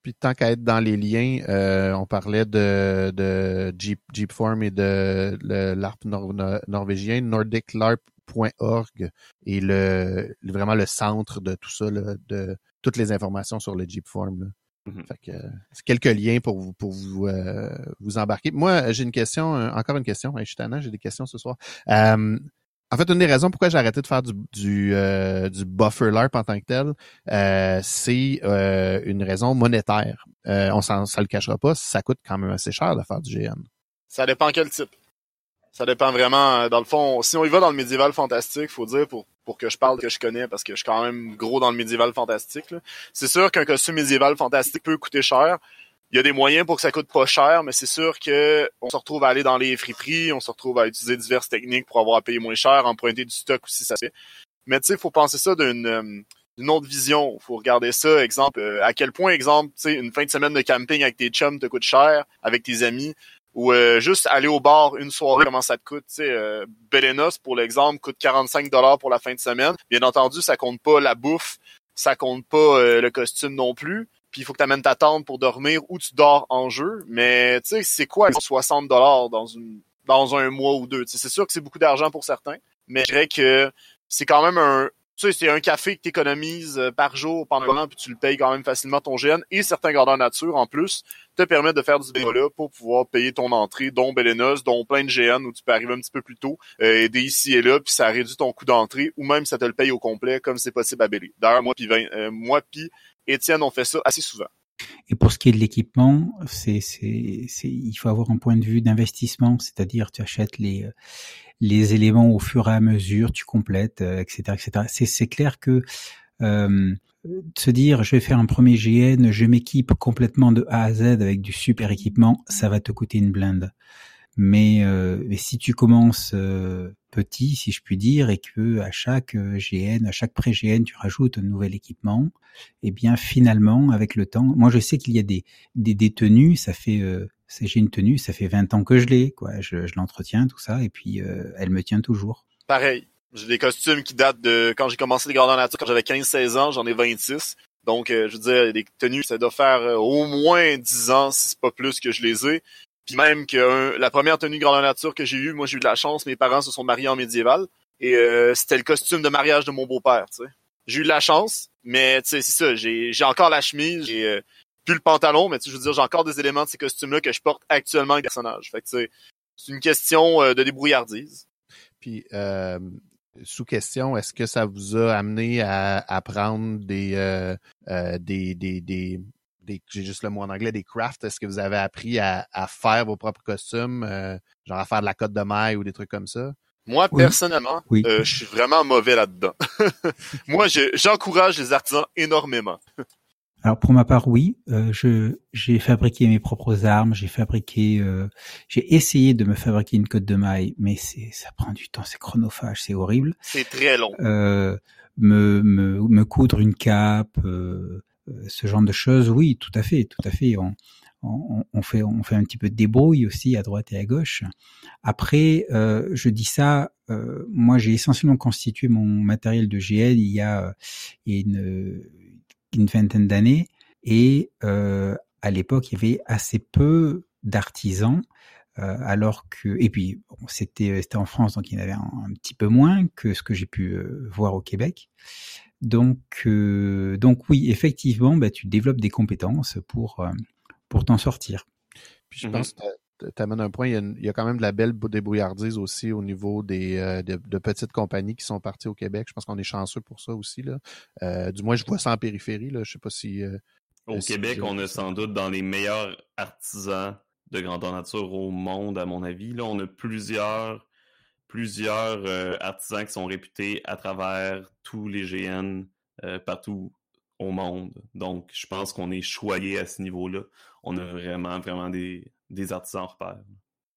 Puis tant qu'à être dans les liens, euh, on parlait de, de Jeep, Jeepform et de l'ARP norvégien, nordiclarp.org et le vraiment le centre de tout ça, de toutes les informations sur le Jeepform. Mm-hmm. Fait que c'est quelques liens pour vous pour vous euh, vous embarquer. Moi, j'ai une question, encore une question. je suis j'ai des questions ce soir. Euh, en fait, une des raisons pourquoi j'ai arrêté de faire du, du, euh, du buffer LARP en tant que tel, euh, c'est euh, une raison monétaire. Euh, on s'en, ça le cachera pas, ça coûte quand même assez cher de faire du GN. Ça dépend quel type. Ça dépend vraiment, dans le fond, si on y va dans le médiéval fantastique, faut dire pour, pour que je parle que je connais, parce que je suis quand même gros dans le médiéval fantastique. C'est sûr qu'un costume médiéval fantastique peut coûter cher il y a des moyens pour que ça coûte pas cher, mais c'est sûr que on se retrouve à aller dans les friperies, on se retrouve à utiliser diverses techniques pour avoir à payer moins cher, emprunter du stock aussi, ça fait. Mais tu sais, il faut penser ça d'une euh, autre vision. faut regarder ça, exemple, euh, à quel point, exemple, tu sais, une fin de semaine de camping avec tes chums te coûte cher, avec tes amis, ou euh, juste aller au bar une soirée, comment ça te coûte. Tu sais, Belenos, pour l'exemple, coûte 45 dollars pour la fin de semaine. Bien entendu, ça compte pas la bouffe, ça compte pas le costume non plus puis il faut que tu amènes ta tente pour dormir ou tu dors en jeu. Mais tu sais, c'est quoi 60 dollars dans une dans un mois ou deux? C'est sûr que c'est beaucoup d'argent pour certains, mais je dirais que c'est quand même un tu sais, c'est un café que tu économises euh, par jour pendant un an, puis tu le payes quand même facilement ton GN. Et certains gardeurs nature, en plus, te permettent de faire du bénévolat pour pouvoir payer ton entrée, dont Belenos, dont plein de GN où tu peux arriver un petit peu plus tôt, euh, aider ici et là, puis ça réduit ton coût d'entrée, ou même ça te le paye au complet, comme c'est possible à Bélé. D'ailleurs, moi euh, moi puis Étienne, on fait ça assez souvent. Et pour ce qui est de l'équipement, c'est, c'est, c'est, il faut avoir un point de vue d'investissement, c'est-à-dire tu achètes les, les éléments au fur et à mesure, tu complètes, etc., euh, etc. C'est, c'est clair que euh, se dire je vais faire un premier GN, je m'équipe complètement de A à Z avec du super équipement, ça va te coûter une blinde. Mais, euh, mais si tu commences euh, petit, si je puis dire, et que à chaque euh, GN, à chaque pré-GN, tu rajoutes un nouvel équipement, eh bien finalement, avec le temps, moi je sais qu'il y a des, des, des tenues, ça fait euh, j'ai une tenue, ça fait 20 ans que je l'ai, quoi. Je, je l'entretiens, tout ça, et puis euh, elle me tient toujours. Pareil. J'ai des costumes qui datent de quand j'ai commencé les gardeurs nature, quand j'avais 15-16 ans, j'en ai 26. Donc, je veux dire, des tenues, ça doit faire au moins 10 ans, si c'est pas plus que je les ai. Puis même que la première tenue grandeur nature que j'ai eue, moi j'ai eu de la chance, mes parents se sont mariés en médiéval et euh, c'était le costume de mariage de mon beau-père, tu sais. J'ai eu de la chance, mais tu sais c'est ça, j'ai j'ai encore la chemise, j'ai euh, plus le pantalon, mais tu je veux dire j'ai encore des éléments de ces costumes-là que je porte actuellement avec personnage. Fait que tu sais, c'est une question euh, de débrouillardise. Puis sous question, est-ce que ça vous a amené à, prendre des, des, des, des, j'ai juste le mot en anglais, des crafts. Est-ce que vous avez appris à, faire vos propres costumes, euh, genre à faire de la cote de maille ou des trucs comme ça? Moi, personnellement, euh, je suis vraiment mauvais là-dedans. <laughs> Moi, j'encourage les artisans énormément. Alors pour ma part, oui, euh, je j'ai fabriqué mes propres armes, j'ai fabriqué, j'ai essayé de me fabriquer une cote de maille, mais c'est ça prend du temps, c'est chronophage, c'est horrible. C'est très long. me, me me coudre une cape, euh, ce genre de choses, oui, tout à fait, tout à fait. On, fait un petit peu de débrouille aussi à droite et à gauche. Après, euh, je dis ça, euh, moi j'ai essentiellement constitué mon matériel de GL il y a, une, vingtaine d'années et euh, à l'époque il y avait assez peu d'artisans, euh, alors que et puis c'était en France donc il y en avait un, petit peu moins que ce que j'ai pu euh, voir au Québec. Donc euh, donc oui effectivement bah, tu développes des compétences pour euh, pour t'en sortir. Puis je mm -hmm. pense que tu amènes un point, il y, a une, il y, a quand même de la belle débrouillardise aussi au niveau des euh, de, de, petites compagnies qui sont parties au Québec. Je pense qu'on est chanceux pour ça aussi. Là. Euh, du moins, je vois ça en périphérie. Là. Je sais pas si. Euh, au si Québec, on a sans doute dans les meilleurs artisans de grandeur nature au monde, à mon avis. Là, on a plusieurs plusieurs euh, artisans qui sont réputés à travers tous les GN partout au monde. Donc, je pense qu'on est choyé à ce niveau-là. On a vraiment, vraiment des, des artisans repères.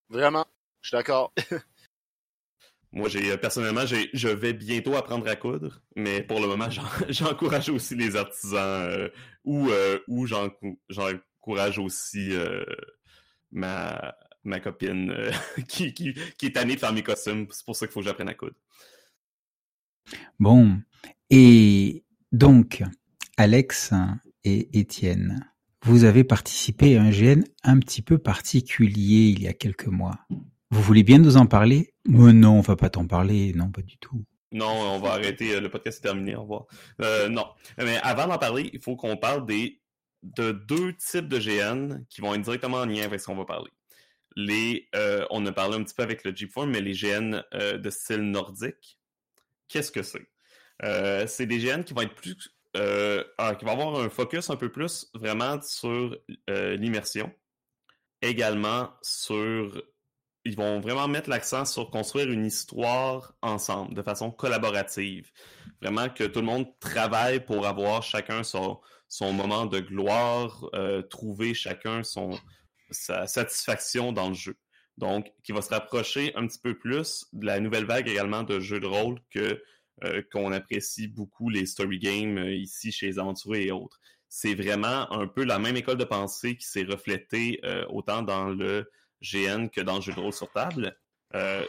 Vraiment, je suis d'accord. <laughs> Moi, j'ai personnellement, j'ai, je vais bientôt apprendre à coudre, mais pour le moment, <laughs> j'encourage aussi les artisans euh, ou, euh, ou j'encourage aussi euh, ma, ma copine euh, <laughs> qui, qui, qui, est tannée de faire mes costumes. C'est pour ça qu'il faut que j'apprenne à coudre. Bon, et donc, Alex et Étienne, vous avez participé à un GN un petit peu particulier il y a quelques mois. Vous voulez bien nous en parler? Mais non, on va pas t'en parler, non, pas du tout. Non, on va arrêter, le podcast est terminé, au revoir. Euh, non, mais avant d'en parler, il faut qu'on parle des de deux types de GN qui vont être directement en lien avec ce qu'on va parler. Euh, on a parlé un petit peu avec le Jeep Form, mais les GN euh, de style nordique, qu'est-ce que c'est? Euh, c'est des GN qui vont être plus ah, qui va avoir un focus un peu plus vraiment sur l'immersion. Également sur... Ils vont vraiment mettre l'accent sur construire une histoire ensemble, de façon collaborative. Vraiment que tout le monde travaille pour avoir chacun son, moment de gloire, trouver chacun son, sa satisfaction dans le jeu. Donc, qui va se rapprocher un petit peu plus de la nouvelle vague également de jeux de rôle euh, qu'on apprécie beaucoup les story games euh, ici chez les aventuriers et autres. C'est vraiment un peu la même école de pensée qui s'est reflétée euh, autant dans le GN que dans le jeu de rôle sur table.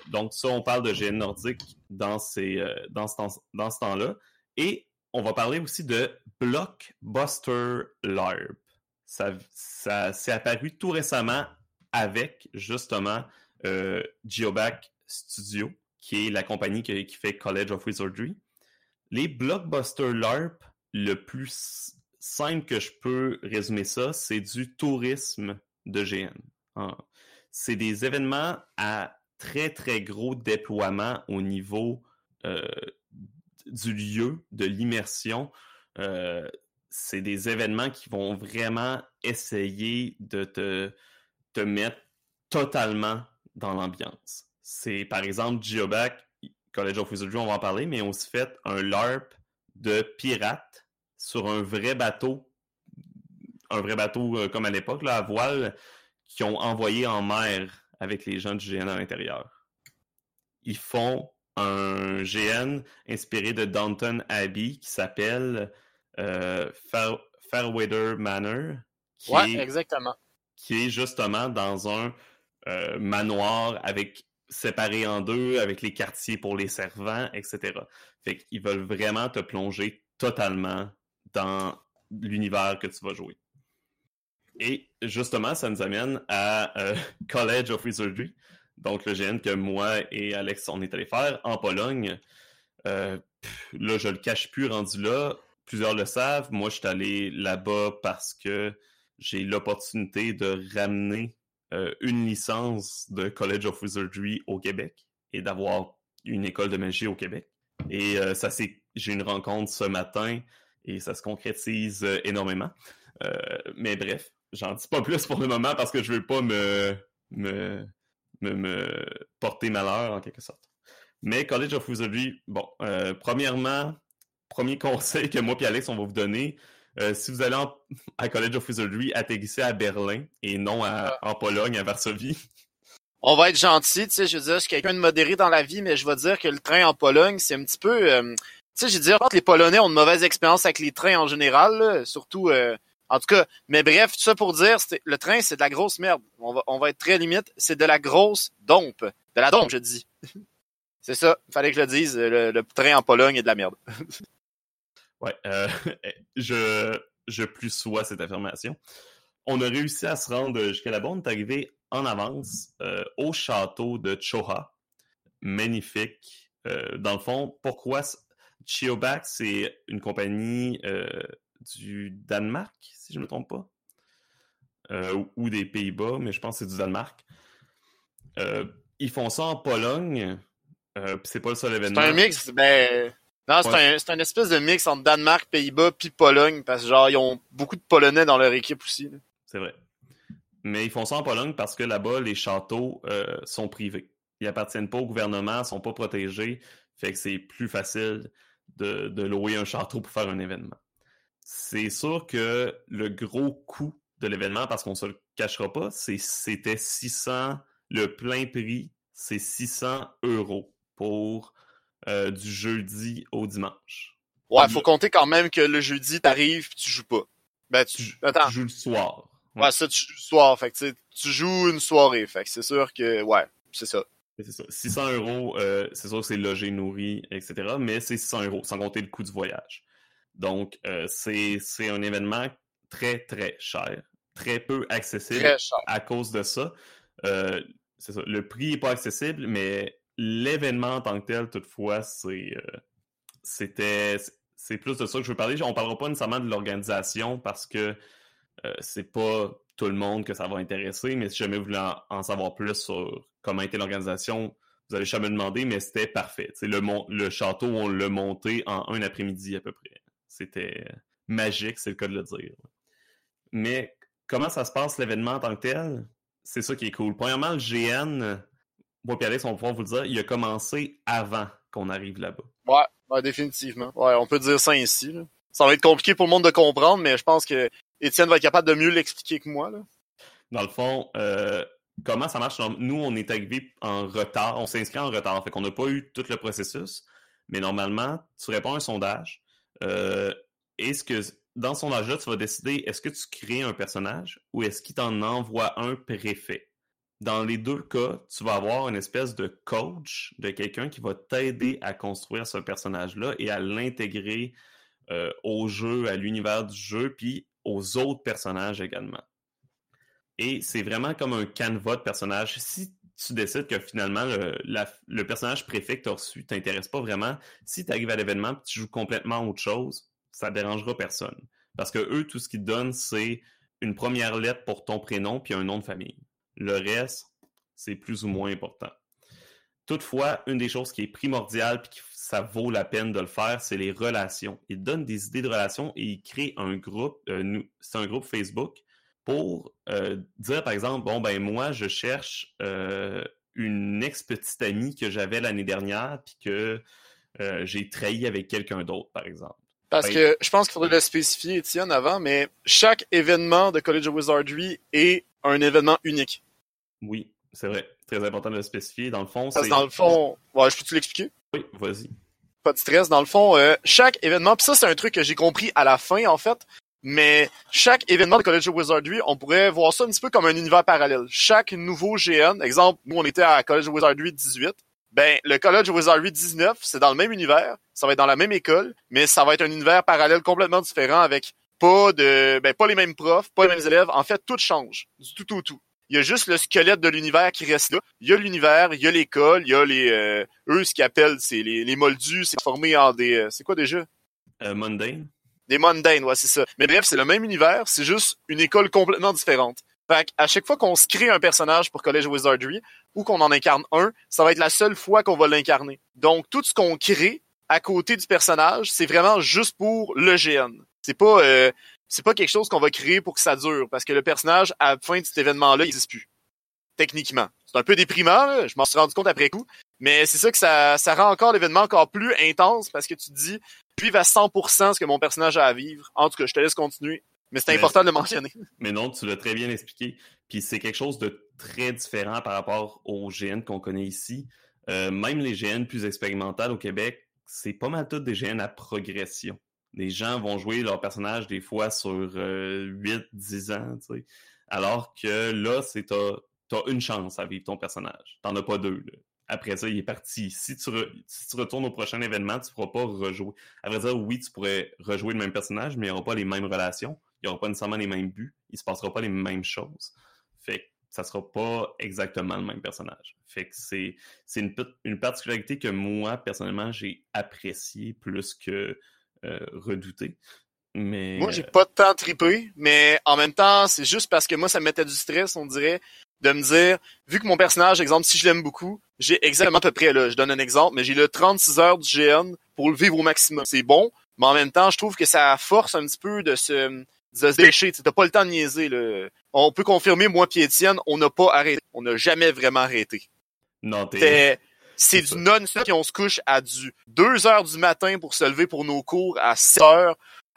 Donc ça, on parle de GN nordique dans ce temps-là. Et on va parler aussi de Blockbuster LARP. Ça, s'est apparu tout récemment avec justement Geoback Studio qui est la compagnie qui, fait College of Wizardry. Les blockbuster LARP, le plus simple que je peux résumer ça, c'est du tourisme de GN. C'est des événements à très très gros déploiement au niveau euh, du lieu, de l'immersion. Euh, c'est des événements qui vont vraiment essayer de te, mettre totalement dans l'ambiance. C'est par exemple Geoback, College of Wizardry, on va en parler, mais on aussi fait un LARP de pirates sur un vrai bateau, un vrai bateau euh, comme à l'époque, à voile, qui ont envoyé en mer avec les gens du GN à l'intérieur. Ils font un GN inspiré de Downton Abbey qui s'appelle euh, Fair, Fairweather Manor. Qui ouais, est, exactement. Qui est justement dans un euh, manoir avec séparé en deux avec les quartiers pour les servants, etc. Fait qu'ils veulent vraiment te plonger totalement dans l'univers que tu vas jouer. Et justement, ça nous amène à euh, <laughs> College of Wizardry, donc le GN que moi et Alex on est allé faire en Pologne. Euh, là, je le cache plus rendu là. Plusieurs le savent. Moi, je suis allé là-bas parce que j'ai l'opportunité de ramener euh, une licence de College of Wizardry au Québec et d'avoir une école de magie au Québec. Et euh, ça c'est j'ai une rencontre ce matin et ça se concrétise euh, énormément. Mais bref, j'en dis pas plus pour le moment parce que je veux pas me, me, me, me porter malheur en quelque sorte. Mais College of Wizardry, bon, premièrement, premier <laughs> conseil que moi et Alex on va vous donner, euh, si vous allez en, à College of Wizardry, atterrissez à Berlin et non à, en Pologne, à Varsovie. On va être gentil, tu sais, je veux dire, je suis quelqu'un de modéré dans la vie, mais je vais dire que le train en Pologne, c'est un petit peu... Euh, tu sais, je veux dire, les Polonais ont de mauvaises expériences avec les trains en général, là, surtout... Euh, en tout cas, mais bref, tout ça pour dire, le train, c'est de la grosse merde. On va, on va être très limite. C'est de la grosse dompe. De la dompe, je dis. c'est ça. Fallait que je le dise. Le, le train en Pologne est de la merde. <laughs> Ouais, euh, <laughs> je, je plus sois cette affirmation. on a réussi à se rendre jusqu'à là-bas. On est arrivé en avance euh, au château de Choha. Magnifique. Euh, dans le fond, pourquoi Chiobak, c'est une compagnie du Danemark, si je ne me trompe pas? ou des Pays-Bas, mais je pense que c'est du Danemark. ils font ça en Pologne. puis c'est pas le seul événement. C'est un mix, ben. Non, c'est un, espèce de mix entre Danemark, Pays-Bas, puis Pologne, parce que genre, ils ont beaucoup de Polonais dans leur équipe aussi. C'est vrai. Mais ils font ça en Pologne parce que là-bas, les châteaux euh, sont privés. Ils appartiennent pas au gouvernement, ils sont pas protégés. Fait que c'est plus facile de, de, louer un château pour faire un événement. C'est sûr que le gros coût de l'événement, parce qu'on se le cachera pas, c'était 600, le plein prix, c'est 600 euros pour euh, du jeudi au dimanche. Ouais, faut compter quand même que le jeudi, t'arrives et tu joues pas. Ben, tu, Attends. tu joues le soir. Ouais, ça, tu joues le soir. Fait que, tu joues une soirée. Fait que c'est sûr que, ouais, c'est ça. C'est ça. 600 euros, euh, c'est sûr que c'est logé, nourri, etc. Mais c'est 600 euros, sans compter le coût du voyage. Donc, euh, c'est un événement très, très cher. Très peu accessible très cher. à cause de ça. Euh, c'est ça. Le prix n'est pas accessible, mais l'événement en tant que tel, toutefois, c'est euh, c'était c'est plus de ça que je veux parler. On parlera pas nécessairement de l'organisation parce que euh, c'est pas tout le monde que ça va intéresser, mais si jamais vous voulez en, savoir plus sur comment était l'organisation, vous allez jamais demander, mais c'était parfait. Le, le château, on l'a monté en un après-midi à peu près. C'était magique, c'est le cas de le dire. Mais comment ça se passe l'événement en tant que tel? C'est ça qui est cool. Premièrement, le GN, moi et Alex, on va pouvoir vous le dire, il a commencé avant qu'on arrive là-bas. Ouais, définitivement. Ouais, on peut dire ça ainsi. Ça va être compliqué pour le monde de comprendre, mais je pense que Étienne va être capable de mieux l'expliquer que moi. Là. Dans le fond, euh, comment ça marche? Nous, on est arrivé en retard, on s'inscrit en retard, fait qu'on n'a pas eu tout le processus. Mais normalement, tu réponds à un sondage. Euh, est-ce que dans ce sondage-là, tu vas décider est-ce que tu crées un personnage ou est-ce qu'il t'en envoie un préfet? Dans les deux cas, tu vas avoir une espèce de coach, de quelqu'un qui va t'aider à construire ce personnage-là et à l'intégrer euh, au jeu, à l'univers du jeu, puis aux autres personnages également. Et c'est vraiment comme un canevas de personnages. Si tu décides que finalement le, personnage préfet que tu as reçu t'intéresse pas vraiment, si tu arrives à l'événement et tu joues complètement autre chose, ça dérangera personne. Parce que eux, tout ce qu'ils donnent, c'est une première lettre pour ton prénom puis un nom de famille. Le reste, c'est plus ou moins important. Toutefois, une des choses qui est primordiale et que ça vaut la peine de le faire, c'est les relations. Il donne des idées de relations et il crée un groupe, euh, c'est un groupe Facebook pour euh, dire par exemple, bon ben moi je cherche euh, une ex-petite amie que j'avais l'année dernière puis que j'ai trahi avec quelqu'un d'autre par exemple. Parce ben, que je pense qu'il faudrait le spécifier, Étienne, avant, mais chaque événement de College of Wizardry est un événement unique. Oui, c'est vrai. Très important de le spécifier. Dans le fond, c'est... Dans le fond... Ouais, je peux-tu l'expliquer? Oui, vas-y. Pas de stress. Dans le fond, euh, chaque événement... Puis ça, c'est un truc que j'ai compris à la fin, en fait. Mais chaque événement de College of Wizardry, on pourrait voir ça un petit peu comme un univers parallèle. Chaque nouveau GN, exemple, nous, on était à College of Wizardry 18. Ben, le College of Wizardry 19, c'est dans le même univers. Ça va être dans la même école, mais ça va être un univers parallèle complètement différent avec pas de, ben, pas les mêmes profs, pas les mêmes élèves. En fait, tout change. Du tout au tout. Il y a juste le squelette de l'univers qui reste là. Il y a l'univers, il y a l'école, il y a les, euh, eux, ce qu'ils appellent, c'est les, les moldus, c'est formé en des, euh, c'est quoi déjà? Euh, mundane. Des mundanes, ouais, c'est ça. Mais bref, c'est le même univers, c'est juste une école complètement différente. Fait à chaque fois qu'on se crée un personnage pour College Wizardry ou qu'on en incarne un, ça va être la seule fois qu'on va l'incarner. Donc, tout ce qu'on crée à côté du personnage, c'est vraiment juste pour le GN. C'est pas euh, c'est pas quelque chose qu'on va créer pour que ça dure parce que le personnage à la fin de cet événement-là, il n'existe plus. Techniquement. C'est un peu déprimant, je m'en suis rendu compte après coup, mais c'est ça que ça, ça rend encore l'événement encore plus intense parce que tu te dis vivre à 100% ce que mon personnage a à vivre. En tout cas, je te laisse continuer, mais c'est important de le mentionner. <laughs> Mais non, tu l'as très bien expliqué. Puis c'est quelque chose de très différent par rapport aux GN qu'on connaît ici. Euh, même les GN plus expérimentales au Québec, c'est pas mal toutes des GN à progression les gens vont jouer leur personnage des fois sur 8, euh, 10 ans. Alors que là, c'est t'as, as une chance à vivre ton personnage. T'en as pas deux. Après ça, il est parti. Si tu, retournes au prochain événement, tu pourras pas rejouer. À vrai dire, oui, tu pourrais rejouer le même personnage, mais il n'y aura pas les mêmes relations. il n'y aura pas nécessairement les mêmes buts, il se passera pas les mêmes choses. Fait que ça sera pas exactement le même personnage. Fait que c'est, une, une particularité que moi, personnellement, j'ai apprécié plus que redouté. Mais... Moi, j'ai pas de temps tripé, mais en même temps, c'est juste parce que moi, ça me mettait du stress, on dirait, de me dire, vu que mon personnage, exemple, si je l'aime beaucoup, j'ai exactement à peu près, là, je donne un exemple, mais j'ai le 36 heures du GN pour le vivre au maximum. C'est bon, mais en même temps, je trouve que ça force un petit peu de se, de se décher. T'as pas le temps de niaiser, là. On peut confirmer, moi et Étienne, on n'a pas arrêté. On n'a jamais vraiment arrêté. Non, t'es... C'est du non-stop on se couche à du 2 heures du matin pour se lever pour nos cours à 6 heures.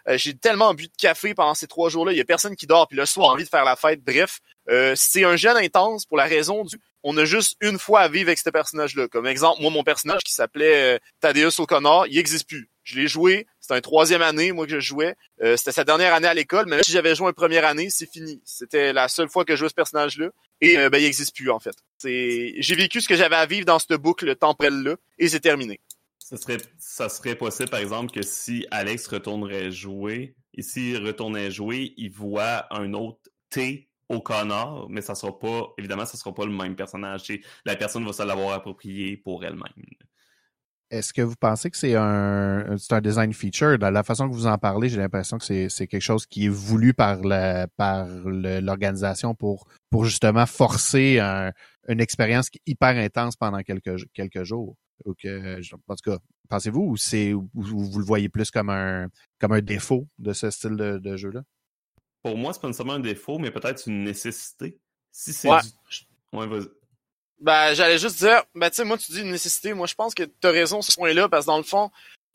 Euh, j'ai tellement bu de café pendant ces trois jours-là. Il y a personne qui dort. Puis le soir, envie de faire la fête. Bref, euh, c'est un jeune intense pour la raison du on a juste une fois à vivre avec ce personnage-là. Comme exemple, moi, mon personnage qui s'appelait euh, Thaddeus O'Connor, il existe plus. Je l'ai joué, c'était un troisième année, moi, que je jouais. Euh, c'était sa dernière année à l'école, mais si j'avais joué une première année, c'est fini. C'était la seule fois que je jouais ce personnage-là. Et ben, il existe plus, en fait. J'ai vécu ce que j'avais à vivre dans cette boucle temporelle-là, et c'est terminé. Ça serait, ça serait possible, par exemple, que si Alex retournerait jouer, et s'il retournait jouer, il voit un autre T au connard, mais ça sera pas, évidemment, ça sera pas le même personnage. La personne va se l'avoir approprié pour elle-même. Est-ce que vous pensez que c'est un, c'est un design feature? Dans la façon que vous en parlez, j'ai l'impression que c'est, c'est quelque chose qui est voulu par, la, par l'organisation pour, pour justement forcer une expérience hyper intense pendant quelques, quelques jours. Ou que, en tout cas, pensez-vous ou c'est vous le voyez plus comme un comme un défaut de ce style de, de jeu-là? pour moi, c'est pas nécessairement un défaut, mais peut-être une nécessité. Si c'est ouais. du... Ouais, vas-y. Ben, j'allais juste dire, ben, tu sais, moi, tu dis une nécessité. Moi, je pense que tu as raison sur ce point-là, parce que dans le fond,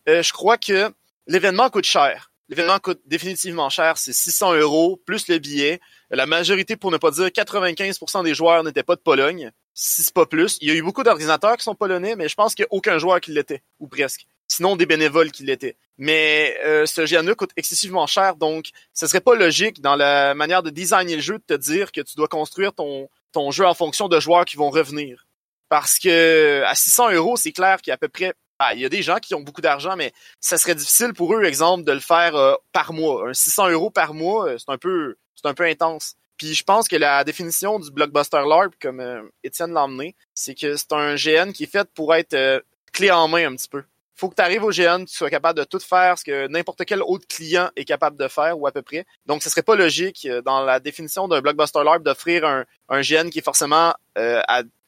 euh, je crois que l'événement coûte cher. L'événement coûte définitivement cher. C'est 600 euros, plus le billet. La majorité, pour ne pas dire 95% des joueurs n'étaient pas de Pologne. Si c'est pas plus. Il y a eu beaucoup d'ordinateurs qui sont polonais, mais je pense qu'il n'y a aucun joueur qui l'était. Ou presque sinon des bénévoles qui l'étaient. Mais euh, ce GNE coûte excessivement cher, donc ce serait pas logique dans la manière de designer le jeu de te dire que tu dois construire ton, ton jeu en fonction de joueurs qui vont revenir. Parce que à 600 euros, c'est clair qu'il y a à peu près ah, il y a des gens qui ont beaucoup d'argent, mais ça serait difficile pour eux, exemple, de le faire euh, par mois. Un 600 euros par mois, euh, c'est un peu, c'est un peu intense. Puis je pense que la définition du blockbuster LARP, comme Étienne l'a emmené, c'est que c'est un GN qui est fait pour être clé en main un petit peu faut que tu arrives au GN, tu sois capable de tout faire ce que n'importe quel autre client est capable de faire ou à peu près. Donc, ce serait pas logique euh, dans la définition d'un blockbuster LARP d'offrir un, un GN qui est forcément euh,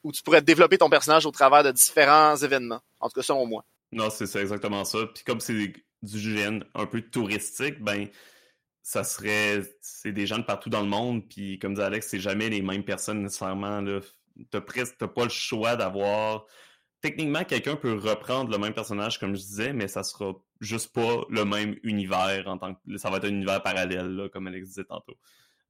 où tu pourrais développer ton personnage au travers de différents événements. En tout cas, selon moi. Non, c'est exactement ça. Puis comme c'est du GN un peu touristique, ben ça serait c'est des gens de partout dans le monde. Puis comme dit Alex, c'est jamais les mêmes personnes nécessairement. T'as presque pas le choix d'avoir techniquement, quelqu'un peut reprendre le même personnage, comme je disais, mais ça sera juste pas le même univers en tant que ça va être un univers parallèle, comme Alex disait tantôt.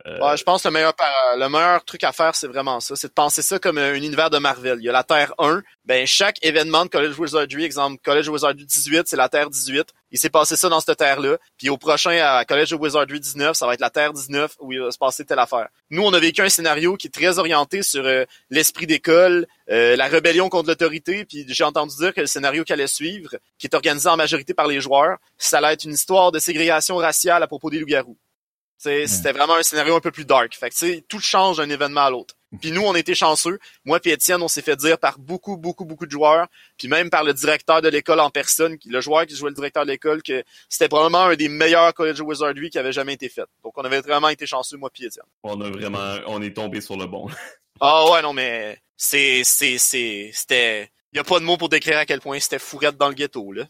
Euh... Je pense que le meilleur, le meilleur truc à faire, c'est vraiment ça. C'est de penser ça comme un univers de Marvel. Il y a la Terre 1. Ben, chaque événement de College Wizardry, exemple, College Wizardry 18, c'est la Terre 18. Il s'est passé ça dans cette Terre-là. Puis au prochain, à College Wizardry 19, ça va être la Terre 19 où il va se passer telle affaire. Nous, on a vécu un scénario qui est très orienté sur euh, l'esprit d'école, euh, la rébellion contre l'autorité. Puis j'ai entendu dire que le scénario qui allait suivre, qui est organisé en majorité par les joueurs, ça allait être une histoire de ségrégation raciale à propos des loups-garous. C'était vraiment un scénario un peu plus dark. Fait que, tout change d'un événement à l'autre. Puis nous, on était chanceux. Moi et Étienne, on s'est fait dire par beaucoup, beaucoup, beaucoup de joueurs, puis même par le directeur de l'école en personne, le joueur qui jouait le directeur de l'école, que c'était probablement un des meilleurs College of Wizardry qui avait jamais été fait. Donc on avait vraiment été chanceux, moi et Étienne. On a vraiment, on est tombé sur le bon. ah ouais, non, mais c'est, c'est, c'est, c'était, y a pas de mots pour décrire à quel point c'était fourrette dans le ghetto, là.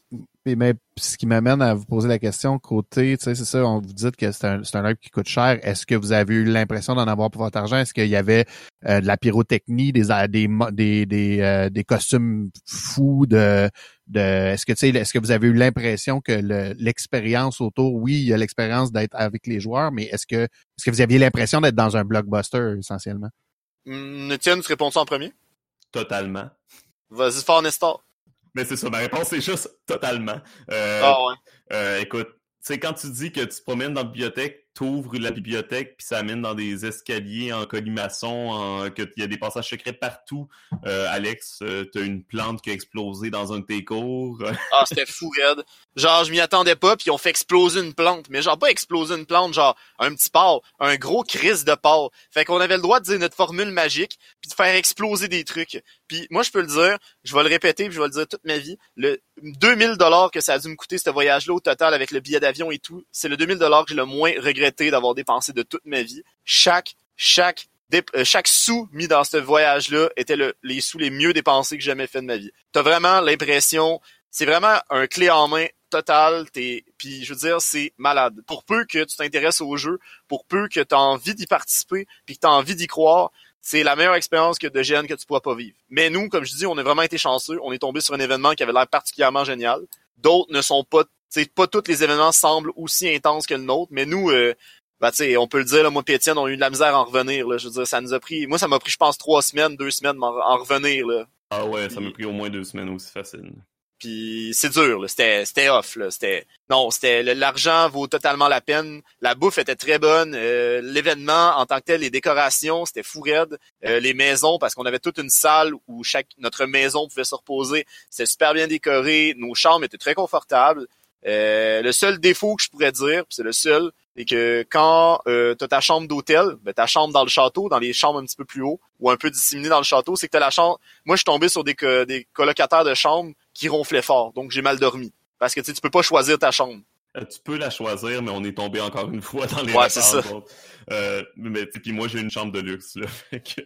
mais ce qui m'amène à vous poser la question, côté, tu sais, c'est ça, on vous dit que c'est un, c'est un qui coûte cher. Est-ce que vous avez eu l'impression d'en avoir pour votre argent? Est-ce qu'il y avait euh, de la pyrotechnie, des des des des, euh, des costumes fous de de est-ce que tu sais est-ce que vous avez eu l'impression que l'expérience autour oui il y a l'expérience d'être avec les joueurs mais est-ce que est-ce que vous aviez l'impression d'être dans un blockbuster essentiellement? Tiens, tu réponds ça en premier? Totalement. Vas-y fort, Nestor. Mais c'est ça, ma réponse c'est juste totalement. Euh, ah ouais. Euh, écoute, tu sais, quand tu dis que tu te promènes dans la bibliothèque t'ouvres la bibliothèque puis ça amène dans des escaliers en colimaçon, en... que il y a des passages secrets partout. Euh, Alex, euh, t'as une plante qui a explosé dans un de tes cours. <laughs> ah, c'était fou, Red. Genre, je m'y attendais pas, puis on fait exploser une plante. Mais genre, pas exploser une plante, genre un petit porc, un gros crise de porc. Fait qu'on avait le droit de dire notre formule magique, puis de faire exploser des trucs. Puis moi, je peux le dire, je vais le répéter, puis je vais le dire toute ma vie. Le 2000 dollars que ça a dû me coûter ce voyage-là au total avec le billet d'avion et tout, c'est le 2000 dollars que j'ai le moins regretté d'avoir dépensé de toute ma vie. Chaque, chaque euh, chaque sou mis dans ce voyage-là était le, les sous les mieux dépensés que j'ai jamais fait de ma vie. T'as vraiment l'impression, c'est vraiment un clé en main total. T'es, puis je veux dire, c'est malade. Pour peu que tu t'intéresses au jeu, pour peu que tu as envie d'y participer, puis que tu as envie d'y croire, c'est la meilleure expérience que de GN que tu pourras pas vivre. Mais nous, comme je dis, on a vraiment été chanceux. On est tombé sur un événement qui avait l'air particulièrement génial. D'autres ne sont pas, tu pas tous les événements semblent aussi intenses que le nôtre, mais nous, euh, bah, tu on peut le dire, là, moi et Étienne, on a eu de la misère à en revenir. Là. Je veux dire, ça nous a pris, moi, ça m'a pris, je pense, trois semaines, deux semaines à en revenir. Là. Ah ouais, ça m'a pris au moins deux semaines aussi facile. C'est dur, c'était off non, c'était l'argent vaut totalement la peine. La bouffe était très bonne, euh, l'événement en tant que tel, les décorations, c'était fou raide. Euh, les maisons parce qu'on avait toute une salle où chaque notre maison pouvait se reposer, c'était super bien décoré, nos chambres étaient très confortables. Euh, le seul défaut que je pourrais dire, c'est le seul, c'est que quand euh, tu as ta chambre d'hôtel, ben, ta chambre dans le château, dans les chambres un petit peu plus haut, ou un peu disséminées dans le château, c'est que tu la chambre... Moi, je suis tombé sur des, des colocataires de chambre qui ronflaient fort, donc j'ai mal dormi. Parce que tu peux pas choisir ta chambre. Euh, tu peux la choisir, mais on est tombé encore une fois dans les ouais, c'est ça. Euh, mais puis moi j'ai une chambre de luxe là, <laughs> fait que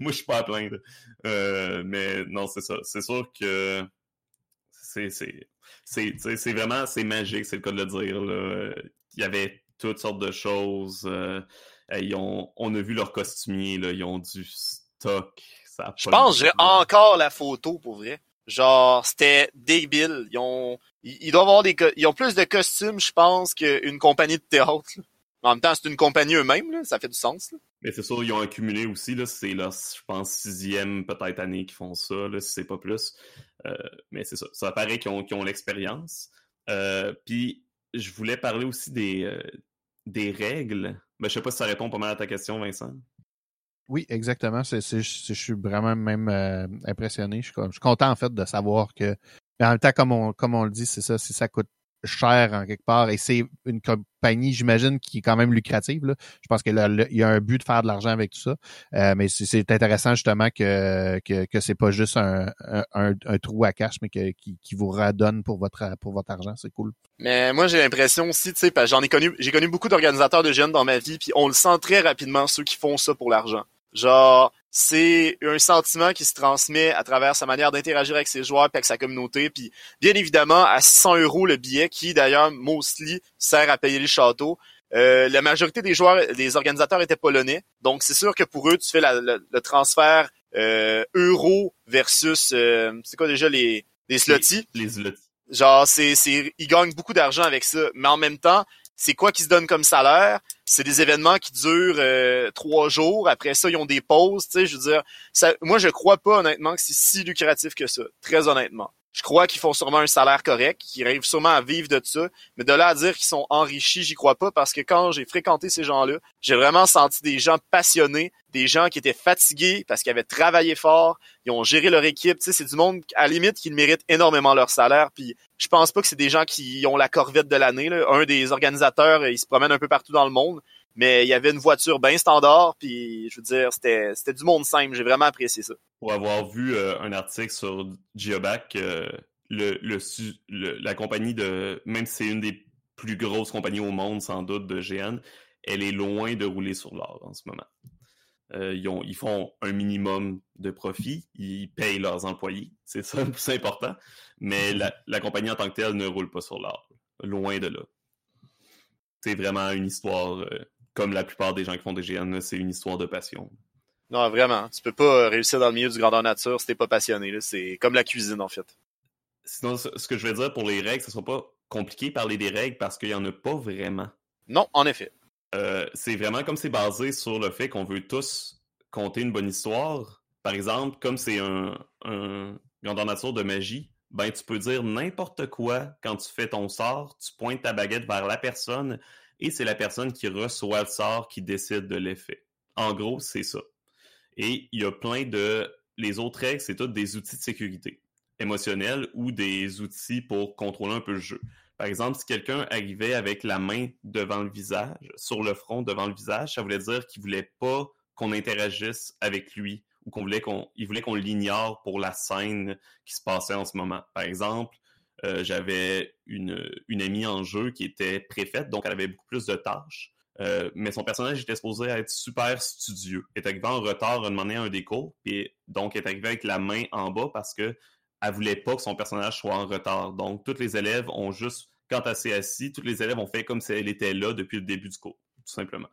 moi je suis pas à plaindre. Euh, mais non c'est ça, c'est sûr que c'est c'est c'est vraiment c'est magique, c'est le cas de le dire là. Il y avait toutes sortes de choses. Euh, ils ont, on a vu leurs costumiers là, ils ont du stock. Ça je pense que j'ai encore la photo pour vrai. Genre, c'était débile. Ils ont, ils, doivent avoir des, ils ont plus de costumes, je pense, qu'une compagnie de théâtre. En même temps, c'est une compagnie eux-mêmes, ça fait du sens. Mais c'est sûr, ils ont accumulé aussi, là. C'est leur, je pense, sixième peut-être année qu'ils font ça, là, si c'est pas plus. Euh, mais c'est ça. Ça paraît qu'ils ont, ont l'expérience. Euh, Puis, je voulais parler aussi des, euh, des règles? Mais je sais pas si ça répond pas mal à ta question, Vincent. Oui, exactement. Je suis vraiment même euh, impressionné. Je suis, je suis, content en fait de savoir que. Mais en même temps, comme on, comme on le dit, c'est ça, si ça coûte cher en quelque part et c'est une compagnie, j'imagine, qui est quand même lucrative. Là. Je pense qu'il y a un but de faire de l'argent avec tout ça. Euh, mais c'est intéressant justement que, que, que c'est pas juste un, un, trou à cash, mais que, qui, vous redonne pour votre pour votre argent. C'est cool. Mais moi j'ai l'impression aussi, tu sais, j'en ai connu j'ai connu beaucoup d'organisateurs de jeunes dans ma vie, puis on le sent très rapidement ceux qui font ça pour l'argent. Genre, c'est un sentiment qui se transmet à travers sa manière d'interagir avec ses joueurs et avec sa communauté. Puis, bien évidemment, à 600 euros le billet, qui d'ailleurs, mostly, sert à payer les châteaux. Euh, la majorité des joueurs, des organisateurs étaient polonais. Donc, c'est sûr que pour eux, tu fais le transfert euh, euro versus, euh, c'est quoi déjà les, les? Les, les Genre, c'est, c'est, ils gagnent beaucoup d'argent avec ça. Mais en même temps, c'est quoi qui se donne comme salaire? C'est des événements qui durent euh, trois jours. Après ça, ils ont des pauses. Tu sais, je veux dire, ça, moi, je crois pas honnêtement que c'est si lucratif que ça. Très honnêtement. Je crois qu'ils font sûrement un salaire correct, qu'ils arrivent sûrement à vivre de ça, mais de là à dire qu'ils sont enrichis, j'y crois pas parce que quand j'ai fréquenté ces gens-là, j'ai vraiment senti des gens passionnés, des gens qui étaient fatigués parce qu'ils avaient travaillé fort, ils ont géré leur équipe, tu sais, c'est du monde à la limite qui méritent énormément leur salaire, puis je pense pas que c'est des gens qui ont la corvette de l'année. Un des organisateurs, il se promène un peu partout dans le monde, mais il y avait une voiture bien standard, puis je veux dire, c'était du monde simple. J'ai vraiment apprécié ça. Pour avoir vu euh, un article sur Geoback, euh, la compagnie de, même si c'est une des plus grosses compagnies au monde, sans doute, de GN, elle est loin de rouler sur l'or en ce moment. Euh, ils, ont, ils, font un minimum de profit, ils payent leurs employés, c'est ça le plus important, mais la, compagnie en tant que telle ne roule pas sur l'or, loin de là. C'est vraiment une histoire comme la plupart des gens qui font des GN, c'est une histoire de passion. Non, vraiment. Tu peux pas réussir dans le milieu du grandeur nature si t'es pas passionné. C'est comme la cuisine, en fait. Sinon, ce que je veux dire pour les règles, ce sera pas compliqué de parler des règles parce qu'il y en a pas vraiment. Non, en effet. Euh, c'est vraiment comme c'est basé sur le fait qu'on veut tous compter une bonne histoire. Par exemple, comme c'est un, un grandeur nature de magie, ben tu peux dire n'importe quoi quand tu fais ton sort, tu pointes ta baguette vers la personne et c'est la personne qui reçoit le sort qui décide de l'effet. En gros, c'est ça. Et il y a plein de... Les autres règles, c'est toutes des outils de sécurité émotionnels ou des outils pour contrôler un peu le jeu. Par exemple, si quelqu'un arrivait avec la main devant le visage, sur le front devant le visage, ça voulait dire qu'il voulait pas qu'on interagisse avec lui ou qu'on voulait qu'on il voulait qu'on l'ignore pour la scène qui se passait en ce moment. Par exemple, euh, j'avais une, amie en jeu qui était préfète, donc elle avait beaucoup plus de tâches. Euh, mais son personnage était supposé être super studieux. Elle est en retard à demander un des puis donc elle est avec la main en bas parce que elle voulait pas que son personnage soit en retard. Donc, tous les élèves ont juste, quand elle s'est assise, tous les élèves ont fait comme si elle était là depuis le début du cours, tout simplement.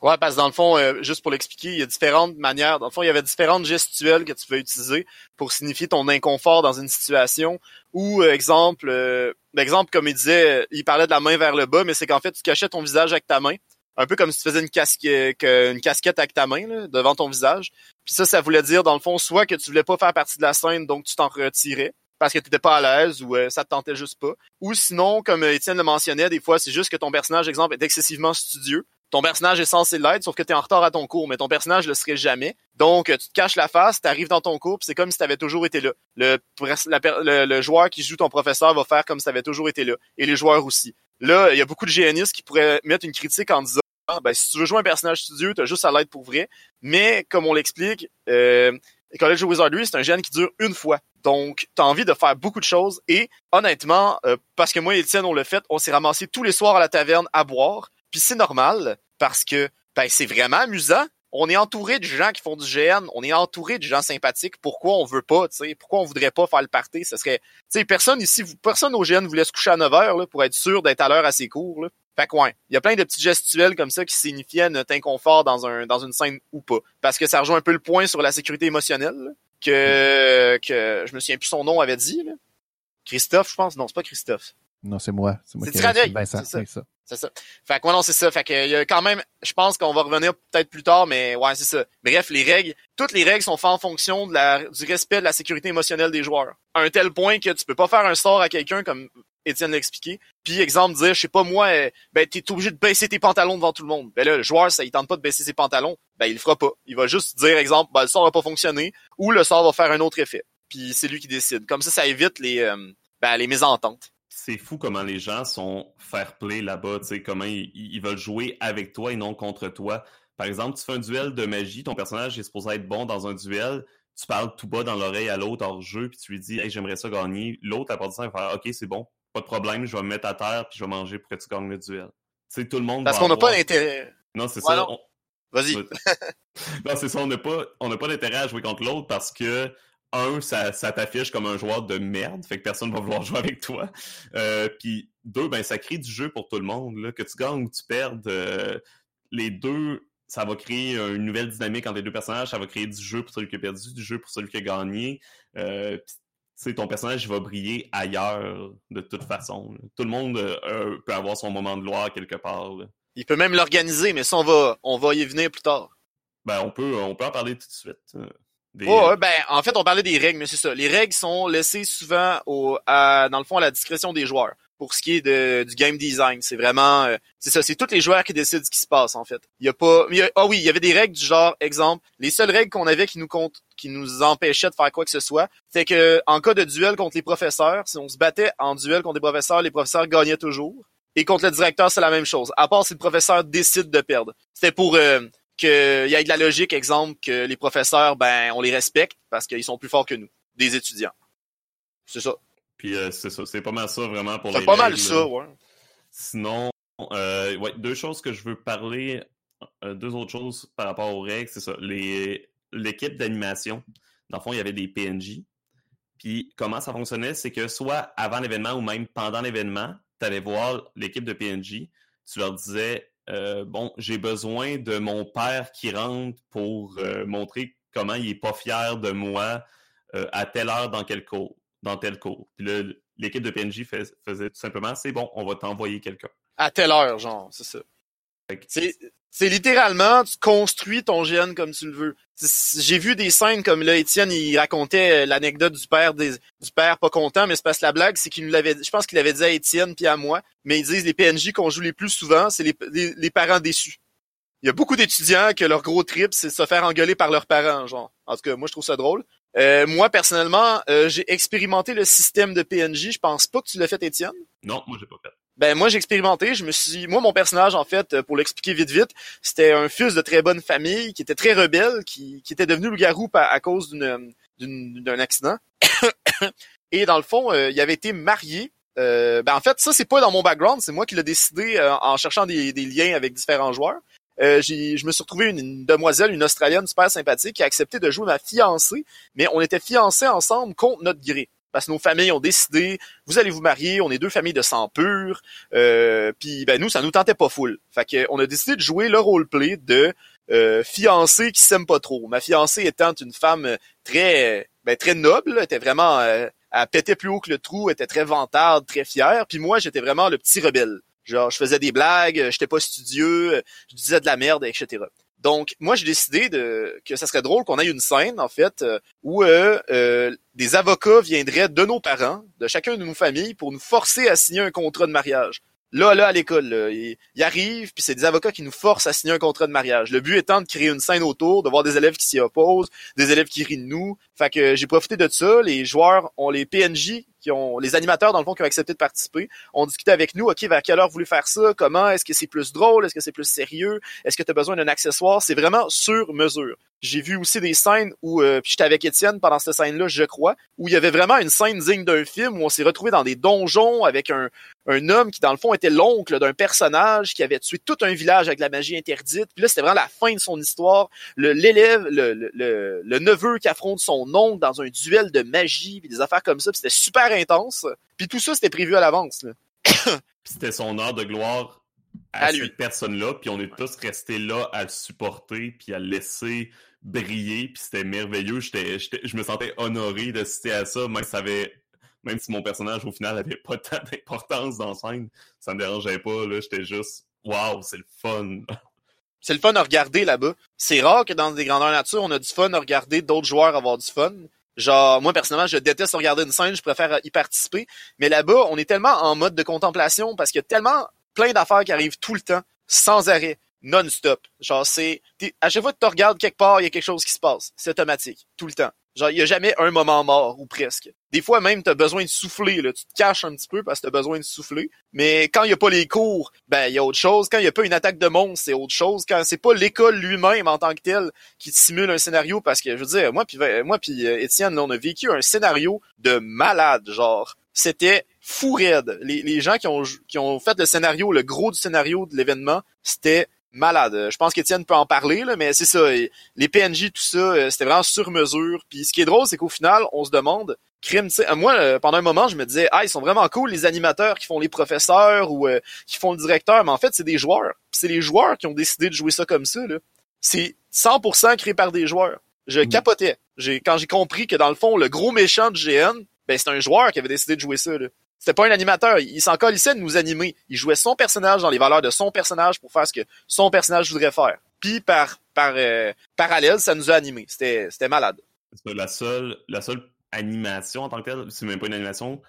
Ouais, parce que dans le fond, euh, juste pour l'expliquer, il y a différentes manières. Dans le fond, il y avait différentes gestuelles que tu pouvais utiliser pour signifier ton inconfort dans une situation. Ou euh, exemple, euh, exemple comme il disait, il parlait de la main vers le bas, mais c'est qu'en fait, tu cachais ton visage avec ta main, un peu comme si tu faisais une, casquette, une casquette avec ta main là, devant ton visage. Puis ça, ça voulait dire dans le fond, soit que tu voulais pas faire partie de la scène, donc tu t'en retirais parce que tu n'étais pas à l'aise ou ça te tentait juste pas. Ou sinon, comme Étienne le mentionnait, des fois, c'est juste que ton personnage, exemple, est excessivement studieux ton personnage est censé l'être, sauf que tu es en retard à ton cours, mais ton personnage le serait jamais. Donc, tu te caches la face, tu arrives dans ton cours, c'est comme si tu avais toujours été là. Le, joueur qui joue ton professeur va faire comme si tu avais toujours été là. Et les joueurs aussi. Là, il y a beaucoup de géanistes qui pourraient mettre une critique en disant ah, ben, si tu veux jouer un personnage studieux, tu as juste à l'être pour vrai. Mais, comme on l'explique, euh, College of Wizardry, c'est un gène qui dure une fois. Donc, tu as envie de faire beaucoup de choses. Et honnêtement, euh, parce que moi et Étienne, on l'a fait, on s'est ramassé tous les soirs à la taverne à boire. Puis c'est normal parce que ben, c'est vraiment amusant. On est entouré de gens qui font du GN, on est entouré de gens sympathiques. Pourquoi on veut pas, tu sais? Pourquoi on voudrait pas faire le party? Ce serait, tu sais, personne ici, personne au GN voulait se coucher à 9 heures, pour être sûr d'être à l'heure à ses cours, là. Fait que ouais, il y a plein de petits gestuels comme ça qui signifiaient notre inconfort dans un, dans une scène ou pas. Parce que ça rejoint un peu le point sur la sécurité émotionnelle, que, que, je me souviens plus son nom avait dit, là. Christophe, je pense. Non, c'est pas Christophe. Non, c'est moi. C'est moi qui ben, ça. C'est ça. C'est ça. Fait que, ouais, non, c'est ça. Fait que, il y a quand même, je pense qu'on va revenir peut-être plus tard, mais ouais, c'est ça. Bref, les règles, toutes les règles sont faites en fonction de la, du respect de la sécurité émotionnelle des joueurs. À un tel point que tu peux pas faire un sort à quelqu'un comme Étienne l'a expliqué. Puis, exemple, dire, je sais pas moi, euh, ben, t'es obligé de baisser tes pantalons devant tout le monde. Ben là, le joueur, ça, il tente pas de baisser ses pantalons. Ben, il le fera pas. Il va juste dire, exemple, ben, le sort va pas fonctionner, ou le sort va faire un autre effet. Puis, c'est lui qui décide. Comme ça, ça évite les, euh, ben, les mésententes c'est fou comment les gens sont fair play là-bas, tu sais, comment ils, veulent jouer avec toi et non contre toi. Par exemple, tu fais un duel de magie, ton personnage est supposé être bon dans un duel, tu parles tout bas dans l'oreille à l'autre hors jeu, puis tu lui dis, hey, j'aimerais ça gagner. L'autre, à part de ça, il va faire, ok, c'est bon, pas de problème, je vais me mettre à terre, puis je vais manger pour que tu gagnes le duel. Tu sais, tout le monde. Parce qu'on n'a pas d'intérêt. Non, c'est ça. Vas-y. <laughs> non, c'est ça, on n'a pas, on n'a pas d'intérêt à jouer contre l'autre parce que un, ça, ça t'affiche comme un joueur de merde, fait que personne va vouloir jouer avec toi. Euh, puis deux, ben ça crée du jeu pour tout le monde. Là. Que tu gagnes ou tu perdes, euh, les deux, ça va créer une nouvelle dynamique entre les deux personnages. Ça va créer du jeu pour celui qui a perdu, du jeu pour celui qui a gagné. Euh, ton personnage va briller ailleurs de toute façon. Tout le monde euh, peut avoir son moment de gloire quelque part. Il peut même l'organiser, mais ça on va on va y venir plus tard. Ben on peut on peut en parler tout de suite. Oh, ben, en fait, on parlait des règles, mais c'est ça. Les règles sont laissées souvent au, à, dans le fond, à la discrétion des joueurs. Pour ce qui est de, du game design, c'est vraiment, euh, c'est ça, c'est tous les joueurs qui décident ce qui se passe, en fait. Il y a pas, ah oui, il y avait des règles du genre, exemple, les seules règles qu'on avait qui nous compte, qui nous empêchaient de faire quoi que ce soit, c'est que, en cas de duel contre les professeurs, si on se battait en duel contre les professeurs, les professeurs gagnaient toujours. Et contre le directeur, c'est la même chose. À part si le professeur décide de perdre. C'était pour, euh, qu'il y ait de la logique, exemple, que les professeurs, ben, on les respecte parce qu'ils sont plus forts que nous, des étudiants. C'est ça. Puis euh, c'est ça, c'est pas mal ça vraiment pour les. C'est pas mal ça, ouais. Sinon, euh, ouais, deux choses que je veux parler, euh, deux autres choses par rapport aux règles, c'est ça. Les, l'équipe d'animation, dans le fond, il y avait des PNJ. Puis comment ça fonctionnait, c'est que soit avant l'événement ou même pendant l'événement, tu allais voir l'équipe de PNJ, tu leur disais euh, bon, j'ai besoin de mon père qui rentre pour euh, montrer comment il est pas fier de moi euh, à telle heure dans quel cours, dans tel cours. Puis l'équipe de PNJ faisait tout simplement, c'est bon, on va t'envoyer quelqu'un. À telle heure, genre, c'est ça. C'est c'est littéralement, tu construis ton GN comme tu le veux. J'ai vu des scènes comme là, Étienne, il racontait euh, l'anecdote du père des, du père pas content, mais c'est parce que la blague, c'est qu'il nous l'avait, je pense qu'il l'avait dit à Étienne puis à moi, mais ils disent les PNJ qu'on joue les plus souvent, c'est les, les, les parents déçus. Il y a beaucoup d'étudiants que leur gros trip, c'est de se faire engueuler par leurs parents, genre. En tout cas, moi, je trouve ça drôle. Euh, moi, personnellement, euh, j'ai expérimenté le système de PNJ. Je pense pas que tu l'as fait, Étienne. Non, moi j'ai pas fait. Ben moi j'ai expérimenté, je me suis moi mon personnage en fait euh, pour l'expliquer vite vite, c'était un fils de très bonne famille qui était très rebelle, qui, qui était devenu loup-garou à, cause d'une d'un accident. <coughs> Et dans le fond, euh, il avait été marié. Euh, ben en fait, ça c'est pas dans mon background, c'est moi qui l'ai décidé euh, en cherchant des, des liens avec différents joueurs. Je me suis retrouvé une demoiselle, une Australienne super sympathique qui a accepté de jouer ma fiancée, mais on était fiancés ensemble contre notre gré. Parce que nos familles ont décidé, vous allez vous marier, on est deux familles de sang pur, euh, puis ben nous ça nous tentait pas full. Fait que on a décidé de jouer le roleplay de euh, fiancé qui s'aime pas trop. Ma fiancée étant une femme très ben, très noble, était vraiment euh, elle pétait plus haut que le trou, était très vantarde, très fière, puis moi j'étais vraiment le petit rebelle. Genre je faisais des blagues, j'étais pas studieux, je disais de la merde, etc. Donc, moi, j'ai décidé de que ça serait drôle qu'on ait une scène, en fait, euh, où euh, euh, des avocats viendraient de nos parents, de chacun de nos familles, pour nous forcer à signer un contrat de mariage. Là, là, à l'école, ils, ils arrivent, puis c'est des avocats qui nous forcent à signer un contrat de mariage. Le but étant de créer une scène autour, de voir des élèves qui s'y opposent, des élèves qui rient de nous. Fait que j'ai profité de ça. Les joueurs ont les PNJ qui ont les animateurs dans le fond qui ont accepté de participer, ont discuté avec nous, OK, vers quelle heure vous voulez faire ça, comment, est-ce que c'est plus drôle, est-ce que c'est plus sérieux, est-ce que tu as besoin d'un accessoire, c'est vraiment sur mesure. J'ai vu aussi des scènes où euh, puis j'étais avec Étienne pendant cette scène-là, je crois, où il y avait vraiment une scène digne d'un film où on s'est retrouvé dans des donjons avec un un homme qui dans le fond était l'oncle d'un personnage qui avait tué tout un village avec la magie interdite. Puis là, c'était vraiment la fin de son histoire. Le l'élève, le, le, le, neveu qui affronte son oncle dans un duel de magie, puis des affaires comme ça. Puis c'était super intense. Puis tout ça, c'était prévu à l'avance. <coughs> c'était son heure de gloire à, À lui. cette personne-là, puis on est tous restés là à le supporter, puis à le laisser briller, puis c'était merveilleux. J'étais, j'étais- je me sentais honoré d'assister à ça, même si, ça avait, même si mon personnage, au final, avait pas tant d'importance dans la scène, ça me dérangeait pas, là, j'étais juste, waouh, c'est le fun. <laughs> C'est le fun à regarder là-bas. C'est rare que dans des grandeurs nature, on a du fun à regarder d'autres joueurs avoir du fun. Genre, moi, personnellement, je déteste regarder une scène, je préfère y participer. Mais là-bas, on est tellement en mode de contemplation parce qu'il y a tellement plein d'affaires qui arrivent tout le temps, sans arrêt, non-stop. Genre, c'est, à chaque fois que tu regardes quelque part, il y a quelque chose qui se passe. C'est automatique. Tout le temps. Genre, il y a jamais un moment mort, ou presque. Des fois, même, t'as besoin de souffler, là. Tu te caches un petit peu parce que t'as besoin de souffler. Mais quand il y a pas les cours, ben, il y a autre chose. Quand il y a pas une attaque de monstre, c'est autre chose. Quand c'est pas l'école lui-même en tant que tel qui simule un scénario parce que, je veux dire, moi puis moi puis euh, Étienne, là, on a vécu un scénario de malade, genre. C'était fou raide. Les, les gens qui ont, qui ont fait le scénario, le gros du scénario de l'événement, c'était malade. Euh, Je pense qu'Étienne peut en parler, là, mais c'est ça. Les PNJ, tout ça, euh, c'était vraiment sur mesure. Puis ce qui est drôle, c'est qu'au final, on se demande, crime, tu sais, euh, moi, pendant un moment, je me disais, ah, ils sont vraiment cool, les animateurs qui font les professeurs ou euh, qui font le directeur, mais en fait, c'est des joueurs. C'est les joueurs qui ont décidé de jouer ça comme ça, là. C'est 100% créé par des joueurs. Je Mm. capotais. J'ai, quand j'ai compris que dans le fond, le gros méchant du GN, ben, c'est un joueur qui avait décidé de jouer ça, là. C'était pas un animateur. Il s'en colissait de nous animer. Il jouait son personnage dans les valeurs de son personnage pour faire ce que son personnage voudrait faire. Puis par, par euh, parallèle, ça nous a animés. C'était, c'était malade. La seule, la seule animation en tant que telle, c'est même pas une animation.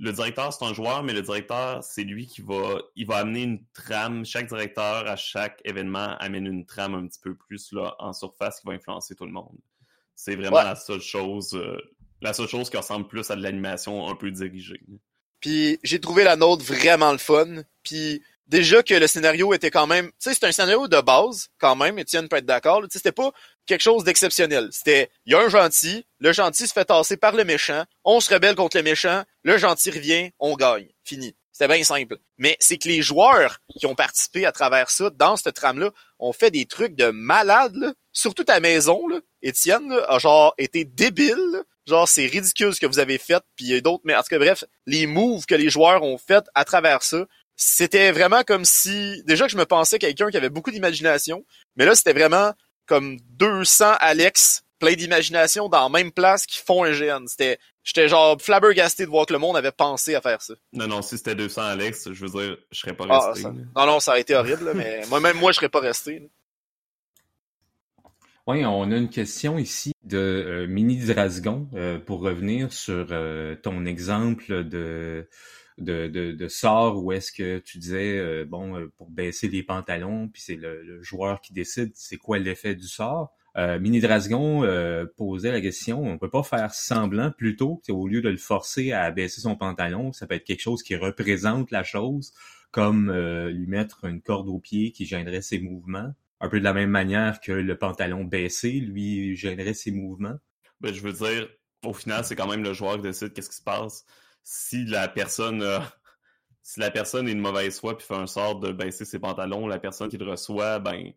Le directeur, c'est un joueur, mais le directeur, c'est lui qui va, il va amener une trame. Chaque directeur, à chaque événement, amène une trame un petit peu plus là, en surface qui va influencer tout le monde. C'est vraiment Ouais. la seule chose, euh, la seule chose qui ressemble plus à de l'animation un peu dirigée. Puis j'ai trouvé la nôtre vraiment le fun. Puis déjà que le scénario était quand même, tu sais, c'est un scénario de base quand même. Étienne peut être d'accord. Tu sais, c'était pas quelque chose d'exceptionnel. C'était, il y a un gentil, le gentil se fait tasser par le méchant, on se rebelle contre le méchant, le gentil revient, on gagne, fini. C'était bien simple. Mais c'est que les joueurs qui ont participé à travers ça, dans cette trame-là, ont fait des trucs de malade, là. Surtout ta maison, là. Étienne, a genre été débile. Genre, c'est ridicule ce que vous avez fait, puis il y a d'autres, mais en tout cas, bref, les moves que les joueurs ont fait à travers ça, c'était vraiment comme si, déjà que je me pensais quelqu'un qui avait beaucoup d'imagination, mais là, c'était vraiment comme 200 Alex plein d'imagination dans la même place qui font un GN. C'était, j'étais genre flabbergasté de voir que le monde avait pensé à faire ça. Non, non, si c'était 200 Alex, je veux dire, je serais pas Ah, resté. ça-. Non, non, ça aurait été horrible, là, mais moi, même moi, je serais pas resté. là. Oui, on a une question ici de euh, Mini Drasgon euh, pour revenir sur euh, ton exemple de, de, de, sort où est-ce que tu disais, bon, pour baisser les pantalons, puis c'est le, joueur qui décide c'est quoi l'effet du sort. Mini Drasgon posait la question, on peut pas faire semblant plutôt, au lieu de le forcer à baisser son pantalon, ça peut être quelque chose qui représente la chose, comme lui mettre une corde au pied qui gênerait ses mouvements un peu de la même manière que le pantalon baissé, lui, gênerait ses mouvements? Ben, je veux dire, au final, c'est quand même le joueur qui décide qu'est-ce qui se passe. Si la personne euh, si la personne est de mauvaise foi puis fait un sort de baisser ses pantalons, la personne qui le reçoit, ben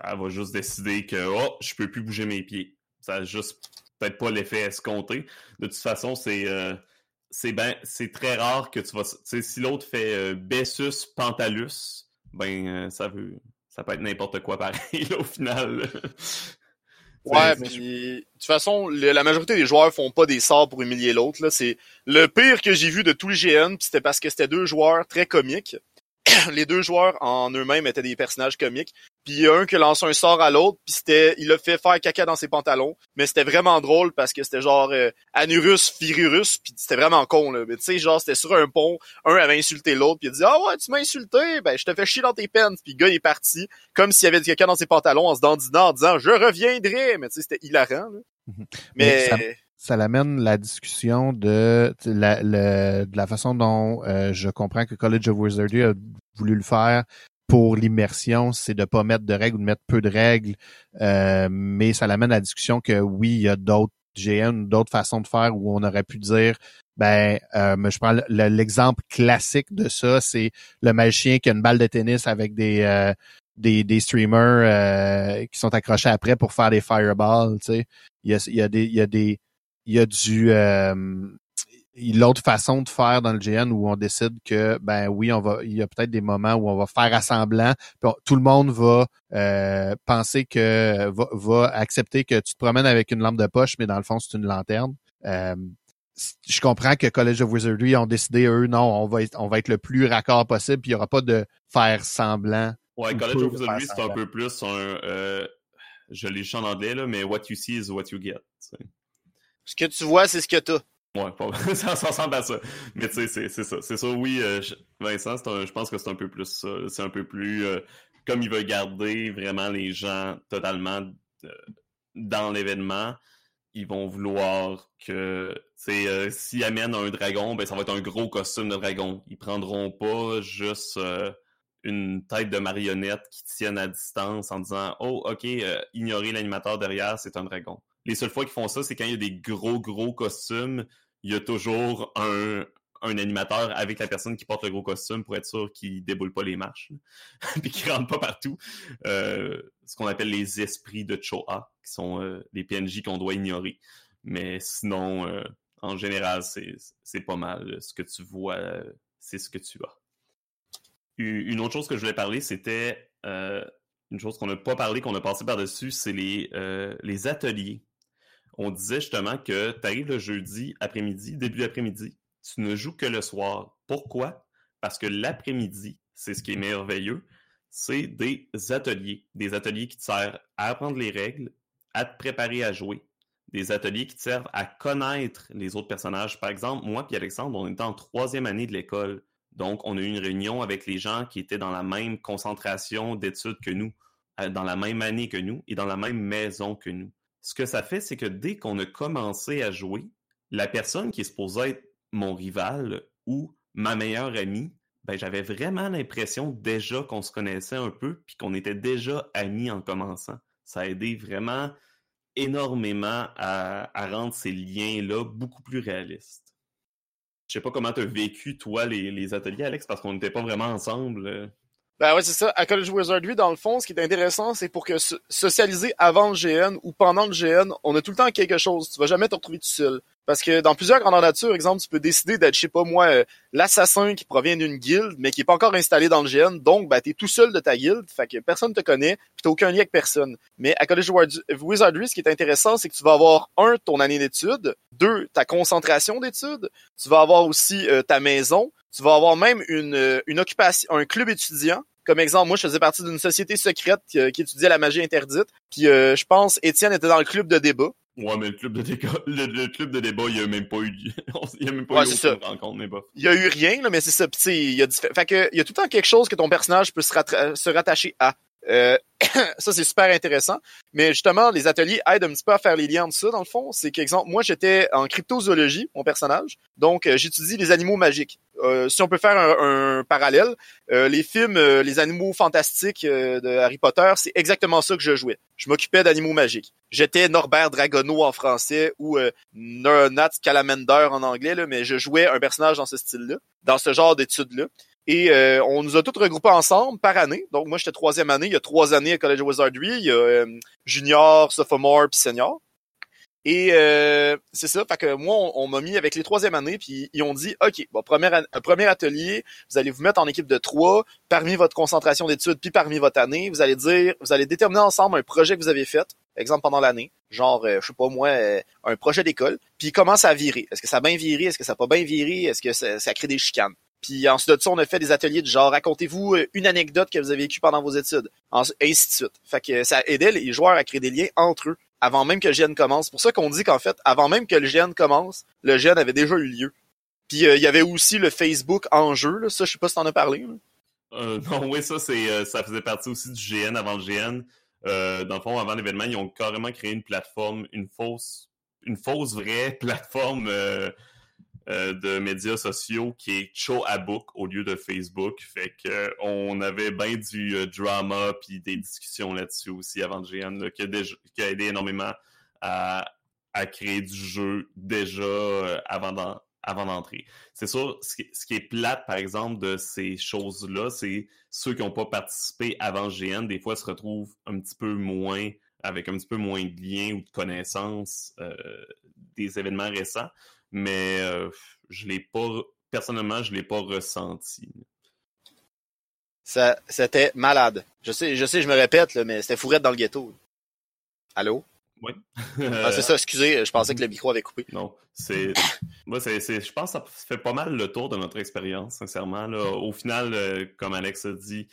elle va juste décider que oh, je peux plus bouger mes pieds. Ça a juste peut-être pas l'effet escompté. De toute façon, c'est euh, c'est ben c'est très rare que tu vas si l'autre fait euh, Bessus Pantalus, ben euh, ça veut ça peut être n'importe quoi pareil <laughs> là, au final. <laughs> Ouais, puis de toute façon, le- la majorité des joueurs font pas des sorts pour humilier l'autre. Là, c'est le pire que j'ai vu de tous les GN, puis c'était parce que c'était deux joueurs très comiques. <clears throat> les deux joueurs en eux-mêmes étaient des personnages comiques. Puis il y a un qui a lancé un sort à l'autre, puis c'était, il a fait faire caca dans ses pantalons. Mais c'était vraiment drôle parce que c'était genre euh, Anurus Firurus, puis c'était vraiment con là. Mais tu sais, genre c'était sur un pont, un avait insulté l'autre, puis il a dit ah ouais tu m'as insulté, ben je te fais chier dans tes peines. Puis le gars il est parti comme s'il y avait du caca dans ses pantalons en se dandinant en disant je reviendrai. Mais tu sais c'était hilarant. Là. Mhm. Mais, Mais ça- ça l'amène la discussion de la, le- de la façon dont euh, je comprends que College of Wizardry a voulu le faire pour l'immersion, c'est de pas mettre de règles ou de mettre peu de règles, euh, mais ça l'amène à la discussion que oui, il y a d'autres GN, d'autres façons de faire où on aurait pu dire ben, euh, je prends le- le- l'exemple classique de ça, c'est le magicien qui a une balle de tennis avec des euh, des, des streamers euh, qui sont accrochés après pour faire des fireballs, tu sais. Il y a, il y a des il y a des il y a du euh, l'autre façon de faire dans le GN où on décide que ben oui on va il y a peut-être des moments où on va faire assemblant puis on- tout le monde va euh, penser que va, va accepter que tu te promènes avec une lampe de poche mais dans le fond c'est une lanterne Euh, je comprends que College of Wizardry ont décidé eux non on va être, on va être le plus raccord possible puis il y aura pas de faire semblant Ouais, Ou College of Wizardry, c'est un peu plus un. euh, je l'ai juste en anglais, là, mais what you see is what you get. tu sais. ce que tu vois, c'est ce que t'as. Ouais, <laughs> ça, ressemble à ça. Mais tu sais, c'est- ça. C'est ça, oui, euh, Vincent, je pense que c'est un peu plus ça. C'est un peu plus. euh, comme il veut garder vraiment les gens totalement euh, dans l'événement, ils vont vouloir que. Tu sais, s'ils amènent un dragon, ben ça va être un gros costume de dragon. Ils prendront pas juste. une tête de marionnette qui tienne à distance en disant Oh, ok, ignorez l'animateur derrière, c'est un dragon. Les seules fois qu'ils font ça, c'est quand il y a des gros, gros costumes, il y a toujours un, animateur avec la personne qui porte le gros costume pour être sûr qu'il déboule pas les marches, <laughs> puis qu'il rentre pas partout. Euh, ce qu'on appelle les esprits de Cho'a, qui sont euh, les PNJ qu'on doit ignorer. Mais sinon, euh, en général, c'est pas mal. Ce que tu vois, euh, c'est ce que tu as. Une autre chose que je voulais parler, c'était une chose qu'on n'a pas parlé, qu'on a passé par-dessus, c'est les, les ateliers. On disait justement que tu arrives le jeudi après-midi, début d'après-midi, tu ne joues que le soir. Pourquoi? Parce que l'après-midi, c'est ce qui est merveilleux, c'est des ateliers. Des ateliers qui te servent à apprendre les règles, à te préparer à jouer. Des ateliers qui te servent à connaître les autres personnages. Par exemple, moi et Alexandre, on était en troisième année de l'école. Donc, on a eu une réunion avec les gens qui étaient dans la même concentration d'études que nous, euh, dans la même année que nous et dans la même maison que nous. Ce que ça fait, c'est que dès qu'on a commencé à jouer, la personne qui est supposée être mon rival ou ma meilleure amie, ben, j'avais vraiment l'impression déjà qu'on se connaissait un peu puis qu'on était déjà amis en commençant. Ça a aidé vraiment énormément à, rendre ces liens-là beaucoup plus réalistes. Je sais pas comment tu as vécu, toi, les, les ateliers, Alex, parce qu'on n'était pas vraiment ensemble. Ben ouais, c'est ça. À College Wizardry, dans le fond, ce qui est intéressant, c'est pour que so- socialiser avant le GN ou pendant le GN, on a tout le temps quelque chose. Tu vas jamais te retrouver tout seul. Parce Parce que dans plusieurs grandeurs nature, exemple, tu peux décider d'être, je sais pas moi, euh, l'assassin qui provient d'une guilde, mais qui est pas encore installé dans le GN. Donc, ben, t'es tout seul de ta guilde. Fait que personne te connaît, puis t'as aucun lien avec personne. Mais à College Wizardry, ce qui est intéressant, c'est que tu vas avoir, un, ton année d'études, deux, ta concentration d'études, tu vas avoir aussi euh, ta maison, tu vas avoir même une, euh, une occupation, un club étudiant, comme exemple, moi, je faisais partie d'une société secrète qui, qui, étudiait la magie interdite. Puis euh, je pense Étienne était dans le club de débat. Ouais, mais le club de débat, <laughs> le, club de débat, il y a même pas eu, <laughs> il y a même pas eu aucune rencontre, mais Il y a eu rien, là, mais c'est ça. Pis il y a fait que, il y a tout le temps quelque chose que ton personnage peut se, se rattacher à. Euh, <coughs> ça, c'est super intéressant. Mais justement, les ateliers aident un petit peu à faire les liens de ça, dans le fond. C'est qu'exemple, moi, j'étais en cryptozoologie, mon personnage. Donc, euh, j'étudie les animaux magiques. Euh, si on peut faire un, parallèle, euh, les films, les animaux fantastiques de Harry Potter, c'est exactement ça que je jouais. Je m'occupais d'animaux magiques. J'étais Norbert Dragono en français ou Nat Calamander en anglais, là, mais je jouais un personnage dans ce style-là, dans ce genre d'études-là. Et euh, on nous a tous regroupés ensemble par année. Donc moi, j'étais troisième année. Il y a trois années à College of Wizardry. Il y a euh, junior, sophomore, puis senior. Et euh, c'est ça, fait que moi, on, m'a mis avec les troisième années, puis ils ont dit, OK, bon, premier, premier atelier, vous allez vous mettre en équipe de trois, parmi votre concentration d'études, puis parmi votre année, vous allez dire, vous allez déterminer ensemble un projet que vous avez fait, exemple pendant l'année, genre, je sais pas moi, un projet d'école, puis comment ça a viré. Est-ce que ça a bien viré? Est-ce que ça a pas bien viré? Est-ce que ça, ça a créé des chicanes? Puis ensuite de ça, on a fait des ateliers de genre racontez-vous euh, une anecdote que vous avez vécue pendant vos études, ainsi de suite. Fait que ça aidait les joueurs à créer des liens entre eux avant même que le GN commence. Pour ça qu'on dit qu'en fait, avant même que le GN commence, le GN avait déjà eu lieu. Puis euh, il y avait aussi le Facebook en jeu, là. ça je sais pas si t'en as parlé. Euh, <laughs> non, oui, ça c'est ça faisait partie aussi du GN avant le GN. dans le fond, avant l'événement, ils ont carrément créé une plateforme, une fausse, une fausse vraie <laughs> plateforme euh, de médias sociaux qui est Cho à Book au lieu de Facebook. Fait que on avait bien du euh, drama puis des discussions là-dessus aussi avant GN qui, a aidé énormément à, créer du jeu déjà euh, avant avant d'entrer. C'est sûr, ce qui, est plate, par exemple, de ces choses-là, c'est ceux qui n'ont pas participé avant GN, des fois, se retrouvent un petit peu moins, avec un petit peu moins de liens ou de connaissances des événements récents mais euh, je l'ai pas personnellement, je l'ai pas ressenti. Ça, c'était malade. Je sais, je sais, je me répète, là, mais c'était fourrette dans le ghetto. Allô? Oui. ah, c'est ça, excusez, je pensais que le micro avait coupé. Non, c'est, moi, c'est, je pense que ça fait pas mal le tour de notre expérience, sincèrement. Là. Au final, euh, comme Alex a dit,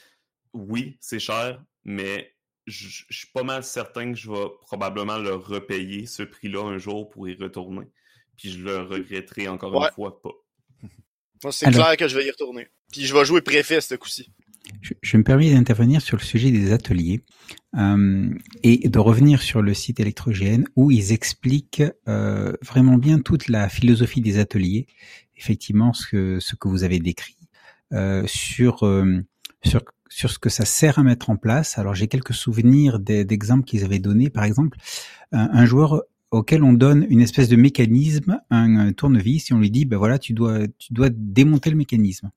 oui, c'est cher, mais je suis pas mal certain que je vais probablement le repayer, ce prix-là, un jour pour y retourner puis je le regretterai encore une fois pas. <laughs> c'est clair que je vais y retourner. Puis je vais jouer préfet ce coup-ci. Je, me permets d'intervenir sur le sujet des ateliers euh, et de revenir sur le site électrogène où ils expliquent euh, vraiment bien toute la philosophie des ateliers, effectivement ce que, ce que vous avez décrit, euh, sur, sur, sur ce que ça sert à mettre en place. Alors j'ai quelques souvenirs d'exemples qu'ils avaient donnés. Par exemple, un joueur auquel on donne une espèce de mécanisme, un, tournevis, et on lui dit, ben voilà, tu dois, tu dois démonter le mécanisme.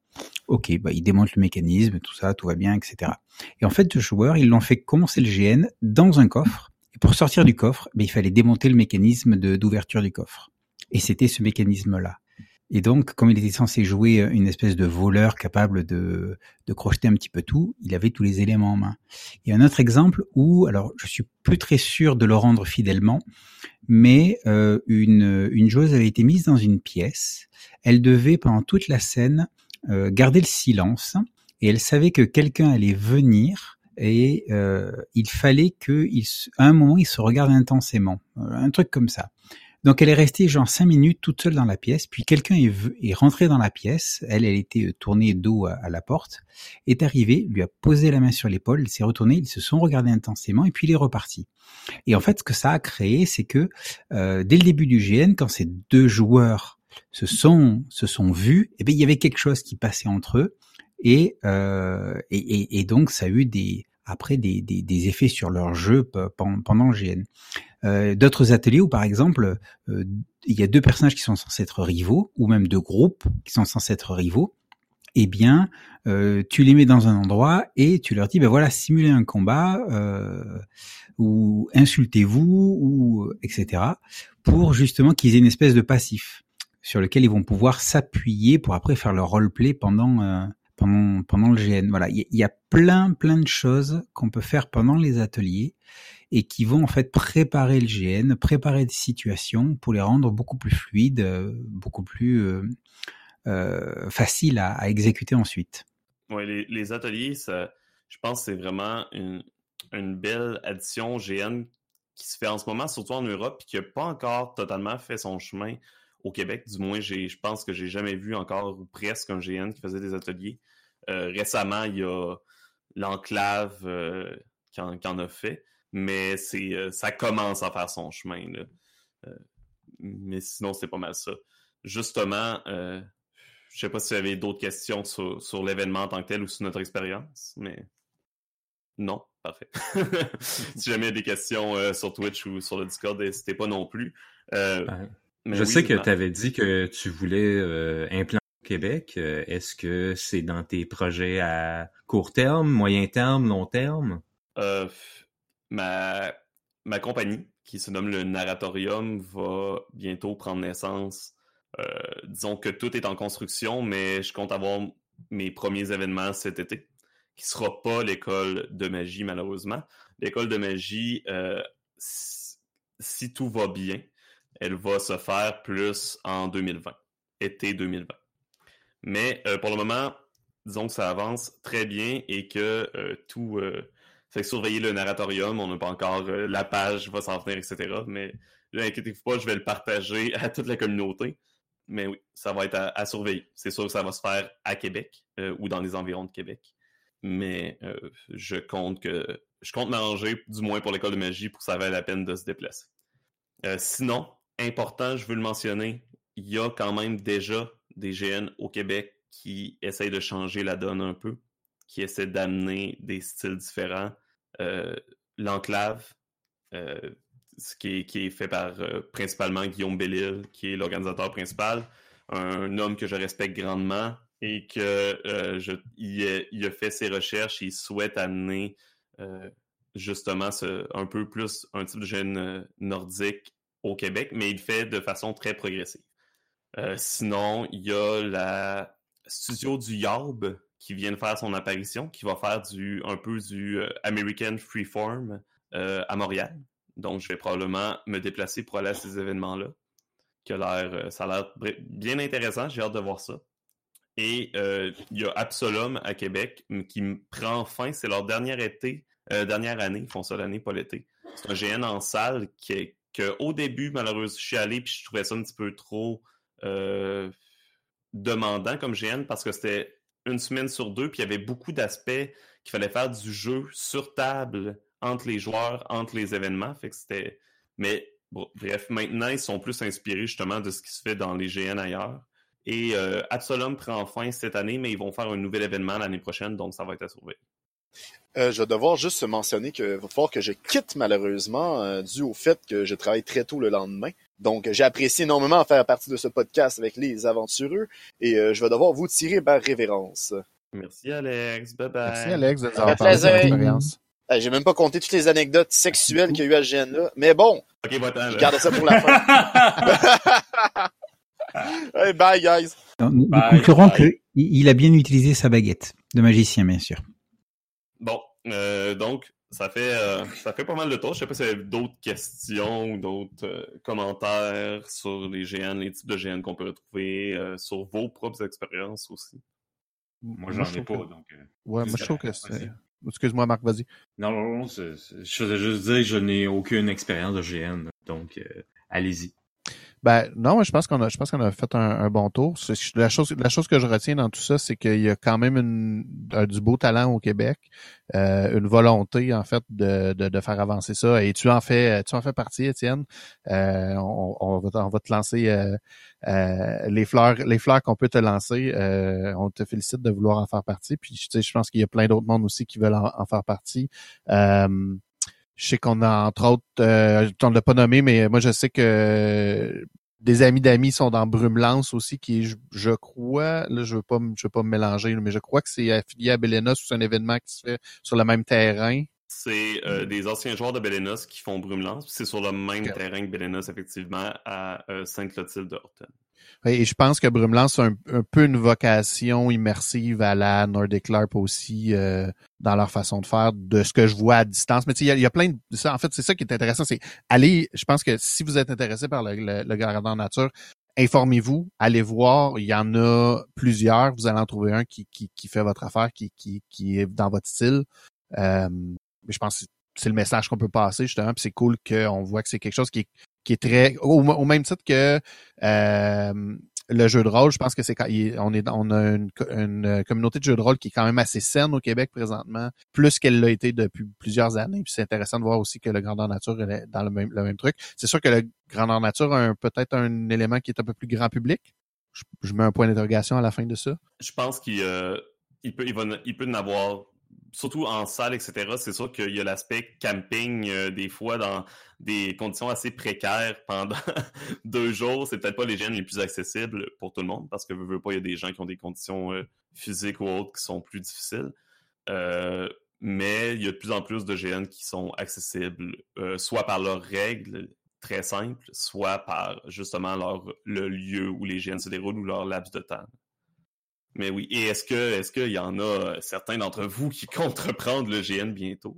Ok, bah il démonte le mécanisme, tout ça, tout va bien, etc. Et en fait, le joueur, ils l'ont fait commencer le GN dans un coffre, et pour sortir du coffre, ben, il fallait démonter le mécanisme d'ouverture du coffre. Et c'était ce mécanisme-là. Et donc, comme il était censé jouer une espèce de voleur capable de, de crocheter un petit peu tout, il avait tous les éléments en main. Il y a un autre exemple où, alors je suis plus très sûr de le rendre fidèlement, mais euh, une, une joueuse avait été mise dans une pièce. Elle devait pendant toute la scène euh, garder le silence et elle savait que quelqu'un allait venir et euh, il fallait que, à un moment, il se regarde intensément, un truc comme ça. Donc elle est restée genre cinq minutes toute seule dans la pièce, puis quelqu'un est, rentré dans la pièce, elle, elle était euh, tournée dos à, la porte, est arrivé, lui a posé la main sur l'épaule, il s'est retourné, ils se sont regardés intensément, et puis il est reparti. Et en fait, ce que ça a créé, c'est que euh, dès le début du GN, quand ces deux joueurs se sont se sont vus, eh bien, il y avait quelque chose qui passait entre eux, et, euh, et, et donc ça a eu des après des, des, des, effets sur leur jeu pendant le GN. Euh, D'autres ateliers où, par exemple, euh, il y a deux personnages qui sont censés être rivaux, ou même deux groupes qui sont censés être rivaux, eh bien, euh, tu les mets dans un endroit et tu leur dis, ben voilà, simulez un combat euh, ou insultez-vous ou etc. pour justement qu'ils aient une espèce de passif sur lequel ils vont pouvoir s'appuyer pour après faire leur roleplay pendant euh, pendant le GN. Voilà, il y, a plein plein de choses qu'on peut faire pendant les ateliers et qui vont en fait préparer le GN, préparer des situations pour les rendre beaucoup plus fluides, euh, beaucoup plus euh, euh, faciles à, exécuter ensuite. Oui, les, ateliers, je pense que c'est vraiment une, une, belle addition GN qui se fait en ce moment, surtout en Europe, et qui n'a pas encore totalement fait son chemin au Québec. Du moins, je pense que j'ai jamais vu encore ou presque un GN qui faisait des ateliers. Euh, récemment, il y a l'enclave euh, qui, qui, en a fait mais c'est euh, ça commence à faire son chemin. Là. Mais sinon, c'est pas mal ça. Justement, je sais pas si vous avez d'autres questions sur, sur l'événement en tant que tel ou sur notre expérience, mais non, parfait. <laughs> si jamais il y a des questions euh, sur Twitch ou sur le Discord, n'hésitez pas non plus. Euh, je oui, sais que tu avais dit que tu voulais euh, implanter Québec. Est-ce que c'est dans tes projets à court terme, moyen terme, long terme? Euh, ma, ma compagnie, qui se nomme le Narratorium, va bientôt prendre naissance. Euh, disons que tout est en construction, mais je compte avoir mes premiers événements cet été, qui sera pas l'école de magie, malheureusement. L'école de magie, euh, si, tout va bien, elle va se faire plus en 2020, été 2020. Mais euh, pour le moment, disons que ça avance très bien et que euh, tout fait que surveiller le narratorium, on n'a pas encore euh, la page va s'en venir, etc. Mais inquiétez-vous pas, je vais le partager à toute la communauté. Mais oui, ça va être à, surveiller. C'est sûr que ça va se faire à Québec euh, ou dans les environs de Québec. Mais euh, je compte que je compte m'arranger, du moins pour l'école de magie, pour que ça vaille la peine de se déplacer. Euh, sinon, important, je veux le mentionner, il y a quand même déjà des GN au Québec qui essayent de changer la donne un peu, qui essaient d'amener des styles différents euh, l'enclave, euh, ce qui est, fait par euh, principalement Guillaume Bellil, qui est l'organisateur principal, un homme que je respecte grandement et que a, fait ses recherches, il souhaite amener justement un peu plus un type de jeune nordique au Québec, mais il fait de façon très progressive. Euh, sinon, il y a la studio du Yarb qui vient de faire son apparition, qui va faire du un peu du euh, American Freeform euh, à Montréal. Donc, je vais probablement me déplacer pour aller à ces événements-là. Qui a l'air, euh, ça a l'air bien intéressant. J'ai hâte de voir ça. Et il y a Absolum à Québec qui prend fin. C'est leur dernier été, dernière année. Ils font ça l'année, pas l'été. C'est un GN en salle qui au début, malheureusement, je suis allé puis je trouvais ça un petit peu trop demandant comme GN parce que c'était une semaine sur deux, puis il y avait beaucoup d'aspects qu'il fallait faire du jeu sur table entre les joueurs, entre les événements. Fait. Mais bref, maintenant, ils sont plus inspirés justement de ce qui se fait dans les GN ailleurs. Et euh, Absolum prend fin cette année, mais ils vont faire un nouvel événement l'année prochaine, donc ça va être à surveiller. Euh, je vais devoir juste mentionner que va falloir que je quitte malheureusement euh, dû au fait que je travaille très tôt le lendemain. Donc j'ai apprécié énormément faire partie de ce podcast avec les aventureux et euh, je vais devoir vous tirer par révérence. Merci Alex, bye bye. Merci Alex de nous avoir parlé de l'expérience. J'ai même pas compté toutes les anecdotes sexuelles qu'il y a eu à ce GN-là, mais bon, okay, je garde ça pour la fin. <laughs> hey, bye guys. Nous, nous conclurons qu'il a bien utilisé sa baguette de magicien, bien sûr. Euh, donc, ça fait, euh, ça fait pas mal de temps. Je sais pas si y a d'autres questions ou d'autres euh, commentaires sur les GN, les types de GN qu'on peut retrouver, euh, sur vos propres expériences aussi. Moi, j'en ai pas, que... donc... ouais, moi, je trouve que c'est... Excuse-moi, Marc, vas-y. Non, non, non, je voulais juste dire que je n'ai aucune expérience de GN, donc allez-y. Ben non, je pense qu'on a, je pense qu'on a fait un, bon tour. La chose, la chose que je retiens dans tout ça, c'est qu'il y a quand même une, un, du beau talent au Québec, euh, une volonté en fait de, de, de, faire avancer ça. Et tu en fais, tu en fais partie, Étienne. Euh, on, on, va, on va te lancer euh, euh les fleurs, les fleurs qu'on peut te lancer. Euh, on te félicite de vouloir en faire partie. Puis tu sais, je pense qu'il y a plein d'autres mondes aussi qui veulent en, en faire partie. Je sais qu'on a, entre autres, euh, on ne l'a pas nommé, mais moi, je sais que des amis d'amis sont dans Brumelance aussi, qui je, je crois, là, je veux pas, je veux pas me mélanger, mais je crois que c'est affilié à Belenos ou c'est un événement qui se fait sur le même terrain. C'est euh, des anciens joueurs de Belenos qui font Brumelance. C'est sur le même terrain que Belenos, effectivement, à euh, Sainte-Clotilde de Horton. Et je pense que Brumelance a un, peu une vocation immersive à la Nordic LARP aussi euh, dans leur façon de faire, de ce que je vois à distance. Mais tu sais, il y a- plein de ça. En fait, c'est ça qui est intéressant, c'est aller. Je pense que si vous êtes intéressé par le, le, le grandeur nature, informez-vous, allez voir. Il y en a plusieurs. Vous allez en trouver un qui, qui, qui fait votre affaire, qui, qui, qui est dans votre style. Euh, mais je pense que c'est le message qu'on peut passer justement. Puis c'est cool qu'on voit que c'est quelque chose qui est, qui est très au, au même titre que euh, le jeu de rôle. Je pense que c'est quand il on est on a une, une communauté de jeux de rôle qui est quand même assez saine au Québec présentement, plus qu'elle l'a été depuis plusieurs années. Puis c'est intéressant de voir aussi que le grandeur nature est dans le même le même truc. C'est sûr que le grandeur nature a peut-être un élément qui est un peu plus grand public. Je, je mets un point d'interrogation à la fin de ça. Je pense qu'il euh, il peut, il, va, il peut en avoir, surtout en salle, etc. C'est sûr qu'il y a l'aspect camping, euh, des fois, dans des conditions assez précaires pendant <laughs> deux jours. C'est peut-être pas les gènes les plus accessibles pour tout le monde, parce que, veux, pas, il y a des gens qui ont des conditions euh, physiques ou autres qui sont plus difficiles. Euh, mais il y a de plus en plus de GN qui sont accessibles, soit par leurs règles très simples, soit par justement le lieu où les GN se déroulent ou leur laps de temps. Mais oui, et est-ce que est-ce qu'il y en a euh, certains d'entre vous qui <laughs> comptent reprendre le GN bientôt?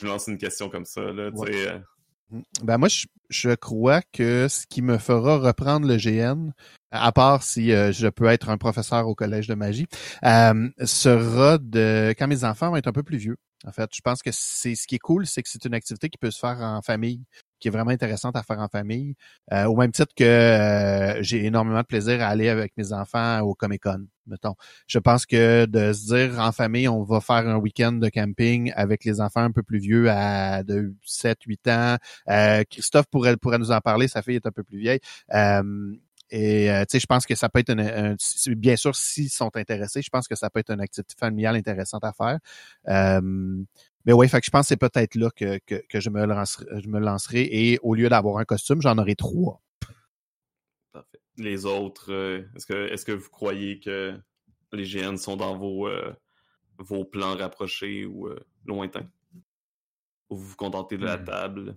Je lance une question comme ça, là, tu sais. euh, Ben moi, je, je crois que ce qui me fera reprendre le GN, à part si euh, je peux être un professeur au collège de magie, euh, sera de quand mes enfants vont être un peu plus vieux. En fait, je pense que c'est ce qui est cool, c'est que c'est une activité qui peut se faire en famille, qui est vraiment intéressante à faire en famille. Euh, au même titre que euh, j'ai énormément de plaisir à aller avec mes enfants au Comic Con, mettons. Je pense que de se dire en famille, on va faire un week-end de camping avec les enfants un peu plus vieux à de 7, 8 ans. Euh, Christophe pourrait, pourrait nous en parler, sa fille est un peu plus vieille. Et tu sais, je pense que ça peut être une, un- bien sûr s'ils sont intéressés, je pense que ça peut être une activité familiale intéressante à faire. Mais oui, fait que je pense que c'est peut-être là que, que, que je me lancerai, je me lancerai et au lieu d'avoir un costume, j'en aurai trois. parfait. Les autres, euh, est-ce que est-ce que vous croyez que les GN sont dans vos euh, vos plans rapprochés ou euh, lointains? Ou vous vous contentez de la Hmm. table?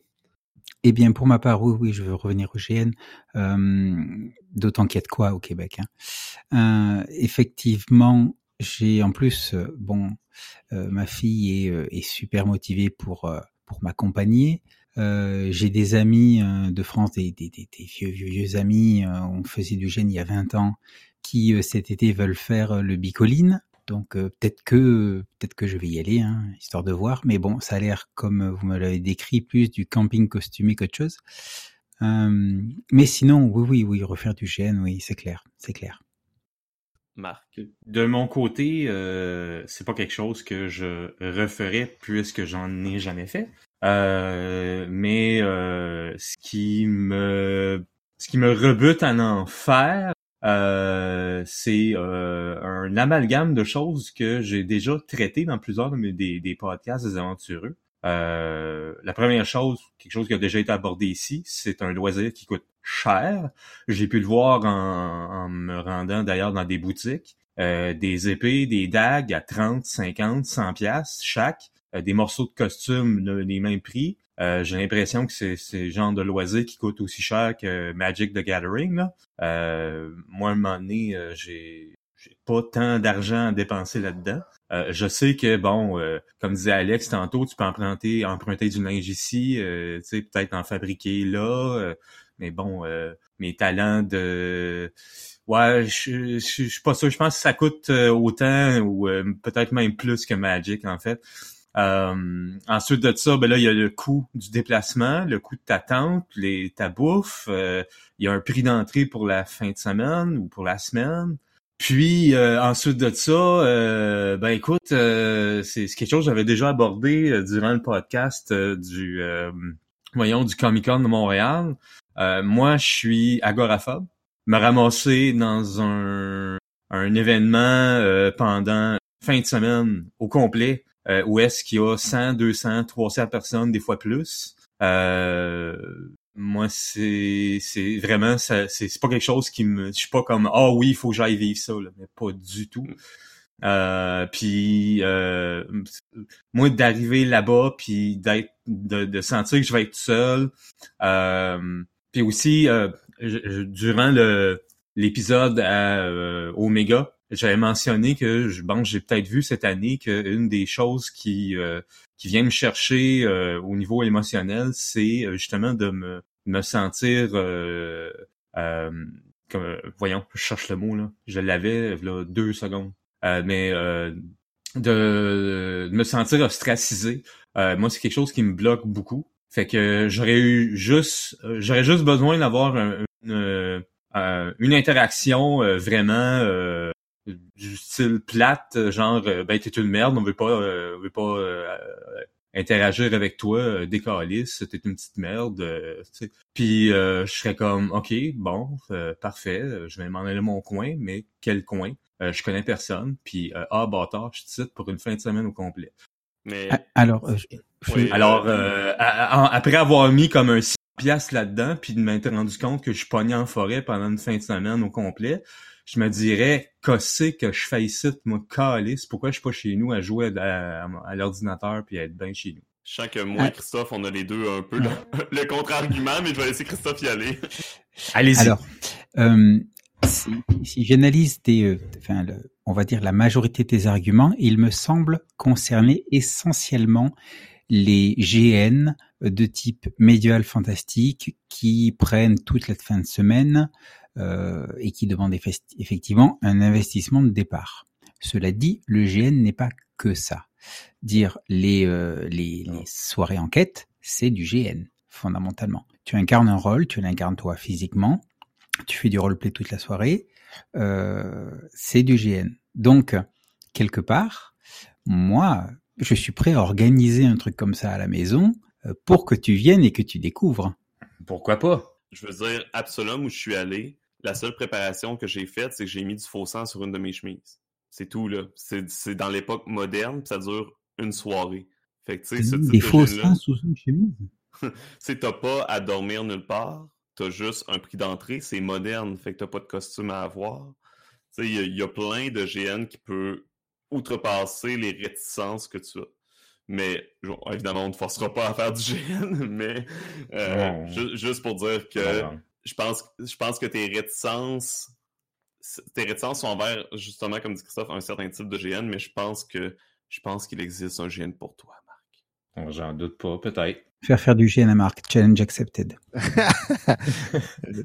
Eh bien, pour ma part, oui, oui, je veux revenir au GN. Euh, D'autant qu'il y a de quoi au Québec. Hein. Euh, effectivement, j'ai en plus, euh, bon, euh, ma fille est, euh, est super motivée pour euh, pour m'accompagner. Euh, j'ai des amis de France, des, des, des, des vieux, vieux, vieux amis. on faisait du GN il y a 20 ans, qui cet été veulent faire le bicoline. Donc euh, peut-être que peut-être que je vais y aller, hein, histoire de voir. Mais bon, ça a l'air comme vous me l'avez décrit, plus du camping costumé qu'autre chose. Euh, mais sinon, oui, oui, oui, refaire du GN, oui, c'est clair, c'est clair. De mon côté, euh, c'est pas quelque chose que je referais puisque j'en ai jamais fait. Euh, mais euh, ce qui me ce qui me rebute à en faire, euh, c'est un amalgame de choses que j'ai déjà traitées dans plusieurs des, des podcasts des aventureux. Euh, la première chose, quelque chose qui a déjà été abordé ici, c'est un loisir qui coûte cher. J'ai pu le voir en, en me rendant d'ailleurs dans des boutiques. Euh, des épées, des dagues à 30, 50, 100 pièces chaque, euh, des morceaux de costume de, les mêmes prix. Euh, J'ai l'impression que c'est le genre de loisir qui coûte aussi cher que Magic the Gathering. Là. Moi, à un moment donné, j'ai j'ai pas tant d'argent à dépenser là-dedans. Euh, je sais que, bon, euh, comme disait Alex tantôt, tu peux emprunter, emprunter du linge ici, euh, tu sais, peut-être en fabriquer là, euh, mais bon, euh, mes talents de... Ouais, je, je, je suis pas sûr. Je pense que ça coûte euh, autant ou peut-être même plus que Magic, en fait. Ensuite de ça, ben là, il y a le coût du déplacement, le coût de ta tente, les, ta bouffe. il y a un prix d'entrée pour la fin de semaine ou pour la semaine. Puis euh, ensuite de ça, euh, ben écoute, euh, c'est quelque chose que j'avais déjà abordé euh, durant le podcast euh, du euh, voyons du Comic Con de Montréal. Moi, je suis agoraphobe. Me ramasser dans un un événement pendant fin de semaine au complet où est-ce qu'il y a 100, 200, 300 personnes, des fois plus. Euh, moi c'est c'est vraiment ça c'est c'est pas quelque chose qui me je suis pas comme ah oui il faut que j'aille vivre ça là, mais pas du tout. Euh, puis euh, moi d'arriver là-bas puis d'être de, de sentir que je vais être seul euh, puis aussi euh, je- durant le l'épisode à euh, Omega j'avais mentionné que je bon j'ai peut-être vu cette année qu'une des choses qui euh, qui vient me chercher euh, au niveau émotionnel, c'est euh, justement de me, me sentir euh, euh, comme euh, voyons, je cherche le mot là. Je l'avais là deux secondes. Euh, mais euh, de, de me sentir ostracisé. Euh, moi, c'est quelque chose qui me bloque beaucoup. Fait que j'aurais eu juste euh, j'aurais juste besoin d'avoir un- une, euh, une interaction euh, vraiment euh, du style plate, euh, genre euh, ben t'es une merde, on veut pas euh, on veut pas interagir avec toi, euh, décalisse, t'es une petite merde. euh, tu sais. Puis euh, je serais comme ok, bon, euh, parfait, je vais m'en aller à mon coin, mais quel coin? Euh, je connais personne, puis euh, ah bâtard, je te cite pour une fin de semaine au complet. Mais Ah, Alors, euh, je- je- Oui. Alors, euh, à- à- après avoir mis comme un 6 piastres là-dedans, puis de m'être rendu compte que je pognais en forêt pendant une fin de semaine au complet, je me dirais, qu'est-ce que je fais ici, moi, calice, pourquoi je suis pas chez nous à jouer à, à- à l'ordinateur puis à être bien chez nous? je sens que moi et Ah. Christophe, on a les deux un peu le, le contre-argument, mais je vais laisser Christophe y aller. Allez-y. Alors, euh, si, si j'analyse des, euh, enfin, le- on va dire la majorité de tes arguments, il me semble concerner essentiellement les GN de type médiéval fantastique qui prennent toute la fin de semaine euh, et qui demandent effes- effectivement un investissement de départ. Cela dit, le GN n'est pas que ça. Dire les, euh, les, les soirées enquête, c'est du GN fondamentalement. Tu incarnes un rôle, tu l'incarnes toi physiquement, tu fais du roleplay toute la soirée, euh, c'est du GN. Donc, quelque part, moi, je suis prêt à organiser un truc comme ça à la maison euh, pour que tu viennes et que tu découvres. Pourquoi pas? Je veux dire, Absolum, où je suis allé, la seule préparation que j'ai faite, c'est que j'ai mis du faux sang sur une de mes chemises. C'est tout, là. C'est dans l'époque moderne, ça dure une soirée. Fait que, tu sais, ce type Des de faux seins sous une chemise? <laughs> c'est t'as pas à dormir nulle part, t'as juste un prix d'entrée, c'est moderne, fait que t'as pas de costume à avoir. Tu sais, il y, a- il y a plein de GN qui peut outrepasser les réticences que tu as. Mais bon, évidemment, on ne te forcera pas à faire du GN, <laughs> mais euh, ju- juste pour dire que je pense, je pense que tes réticences, tes réticences sont envers, justement, comme dit Christophe, un certain type de GN, mais je pense que je pense qu'il existe un GN pour toi, Marc. J'en doute pas, peut-être. Faire faire du GN à Marc. Challenge accepted. <laughs>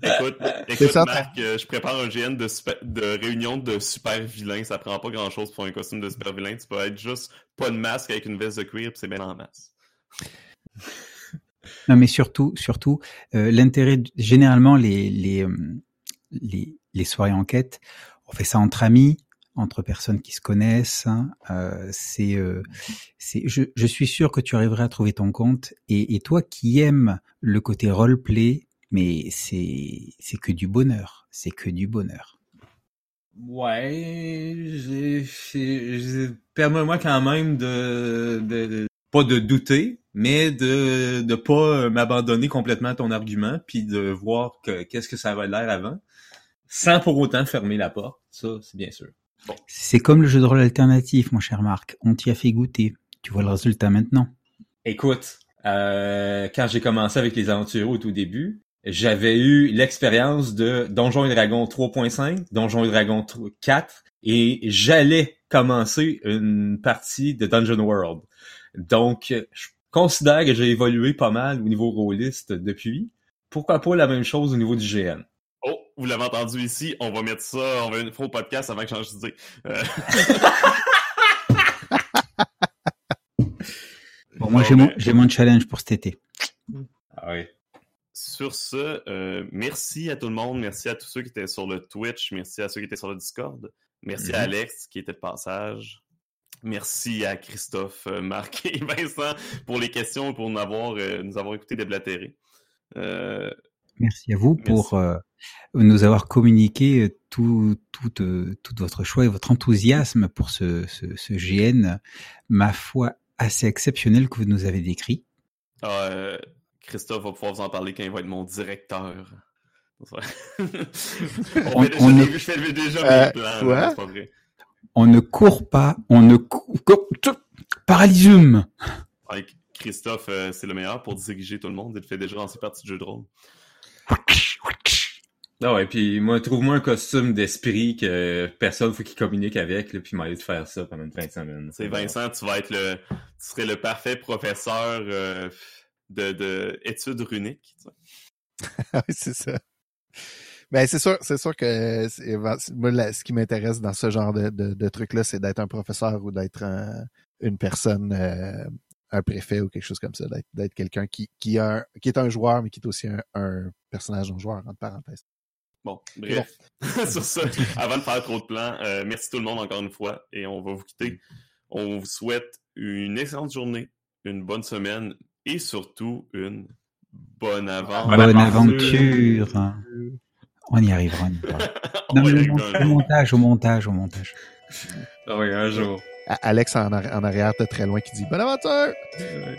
Écoute, écoute ça, Marc, euh, je prépare un GN de, super- de réunion de super vilains. Ça prend pas grand chose pour un costume de super vilain. Tu peux être juste pas de masque avec une veste de cuir, puis c'est bien en masse. Non, mais surtout, surtout, euh, l'intérêt, généralement, les, les, euh, les, les soirées enquête, on fait ça entre amis, entre personnes qui se connaissent. hein, euh, c'est, euh, c'est, je, je suis sûr que tu arriveras à trouver ton compte. Et, et toi qui aimes le côté roleplay, mais c'est, c'est que du bonheur. C'est que du bonheur. Ouais, j'ai- j'ai- permets-moi quand même de, de, de- pas de douter, mais de de pas m'abandonner complètement à ton argument, puis de voir que qu'est-ce que ça avait l'air avant, sans pour autant fermer la porte. Ça, c'est bien sûr. C'est comme le jeu de rôle alternatif, mon cher Marc. On t'y a fait goûter. Tu vois le résultat maintenant. Écoute, euh, quand j'ai commencé avec les aventuriers au tout début, j'avais eu l'expérience de Donjons et Dragons 3.5, Donjons et Dragons 4, et j'allais commencer une partie de Dungeon World. Donc, je considère que j'ai évolué pas mal au niveau rôliste depuis. Pourquoi pas la même chose au niveau du GN? Oh, vous l'avez entendu ici, on va mettre ça, on va une fois au podcast avant que je change d'idée. Euh, <laughs> Bon, moi, j'ai mon, j'ai mon challenge pour cet été. Ah oui. Sur ce, euh, merci à tout le monde. Merci à tous ceux qui étaient sur le Twitch. Merci à ceux qui étaient sur le Discord. Merci à Mhm. Alex qui était de passage. Merci à Christophe, euh, Marc <laughs> et Vincent pour les questions et pour nous avoir, euh, nous avoir écouté déblatérer. Euh, Merci à vous Merci. pour euh, nous avoir communiqué tout, tout, euh, tout votre choix et votre enthousiasme pour ce, ce, ce GN, ma foi, assez exceptionnel que vous nous avez décrit. euh, Christophe va pouvoir vous en parler quand il va être mon directeur. <laughs> on, On- on Je fais déjà Euh, mes plans, quoi? là, c'est pas vrai. On ne court pas, on ne court... Paralysum Avec Christophe, euh, c'est le meilleur pour diriger tout le monde. Il fait déjà dans ses parties de jeu de rôle. Ah ouais, puis moi, trouve-moi un costume d'esprit que personne faut qu'il communique avec, là, puis m'aller de faire ça pendant une fin de semaine. C'est Vincent, tu vas être le, tu serais le parfait professeur euh, de, de études runiques. tu sais. <laughs> oui, c'est ça. Ben, c'est sûr, c'est sûr que moi, là, ce qui m'intéresse dans ce genre de, de, de truc-là, c'est d'être un professeur ou d'être un- une personne, euh, un préfet ou quelque chose comme ça, d'être, d'être quelqu'un qui, qui, a un- qui est un joueur, mais qui est aussi un, un personnage non joueur, entre parenthèses. Bon, bref. <laughs> Sur ça, avant de faire trop de plans, euh, merci tout le monde encore une fois et on va vous quitter. On vous souhaite une excellente journée, une bonne semaine et surtout une bonne aventure. Bonne aventure On y arrivera. <laughs> on y arrivera. On Non, va mais y le arriver un montage, au montage, au montage, au montage. Ah oui, un jour. Alex en, arri- en arrière, t'es très loin, qui dit Bonne aventure! Ouais.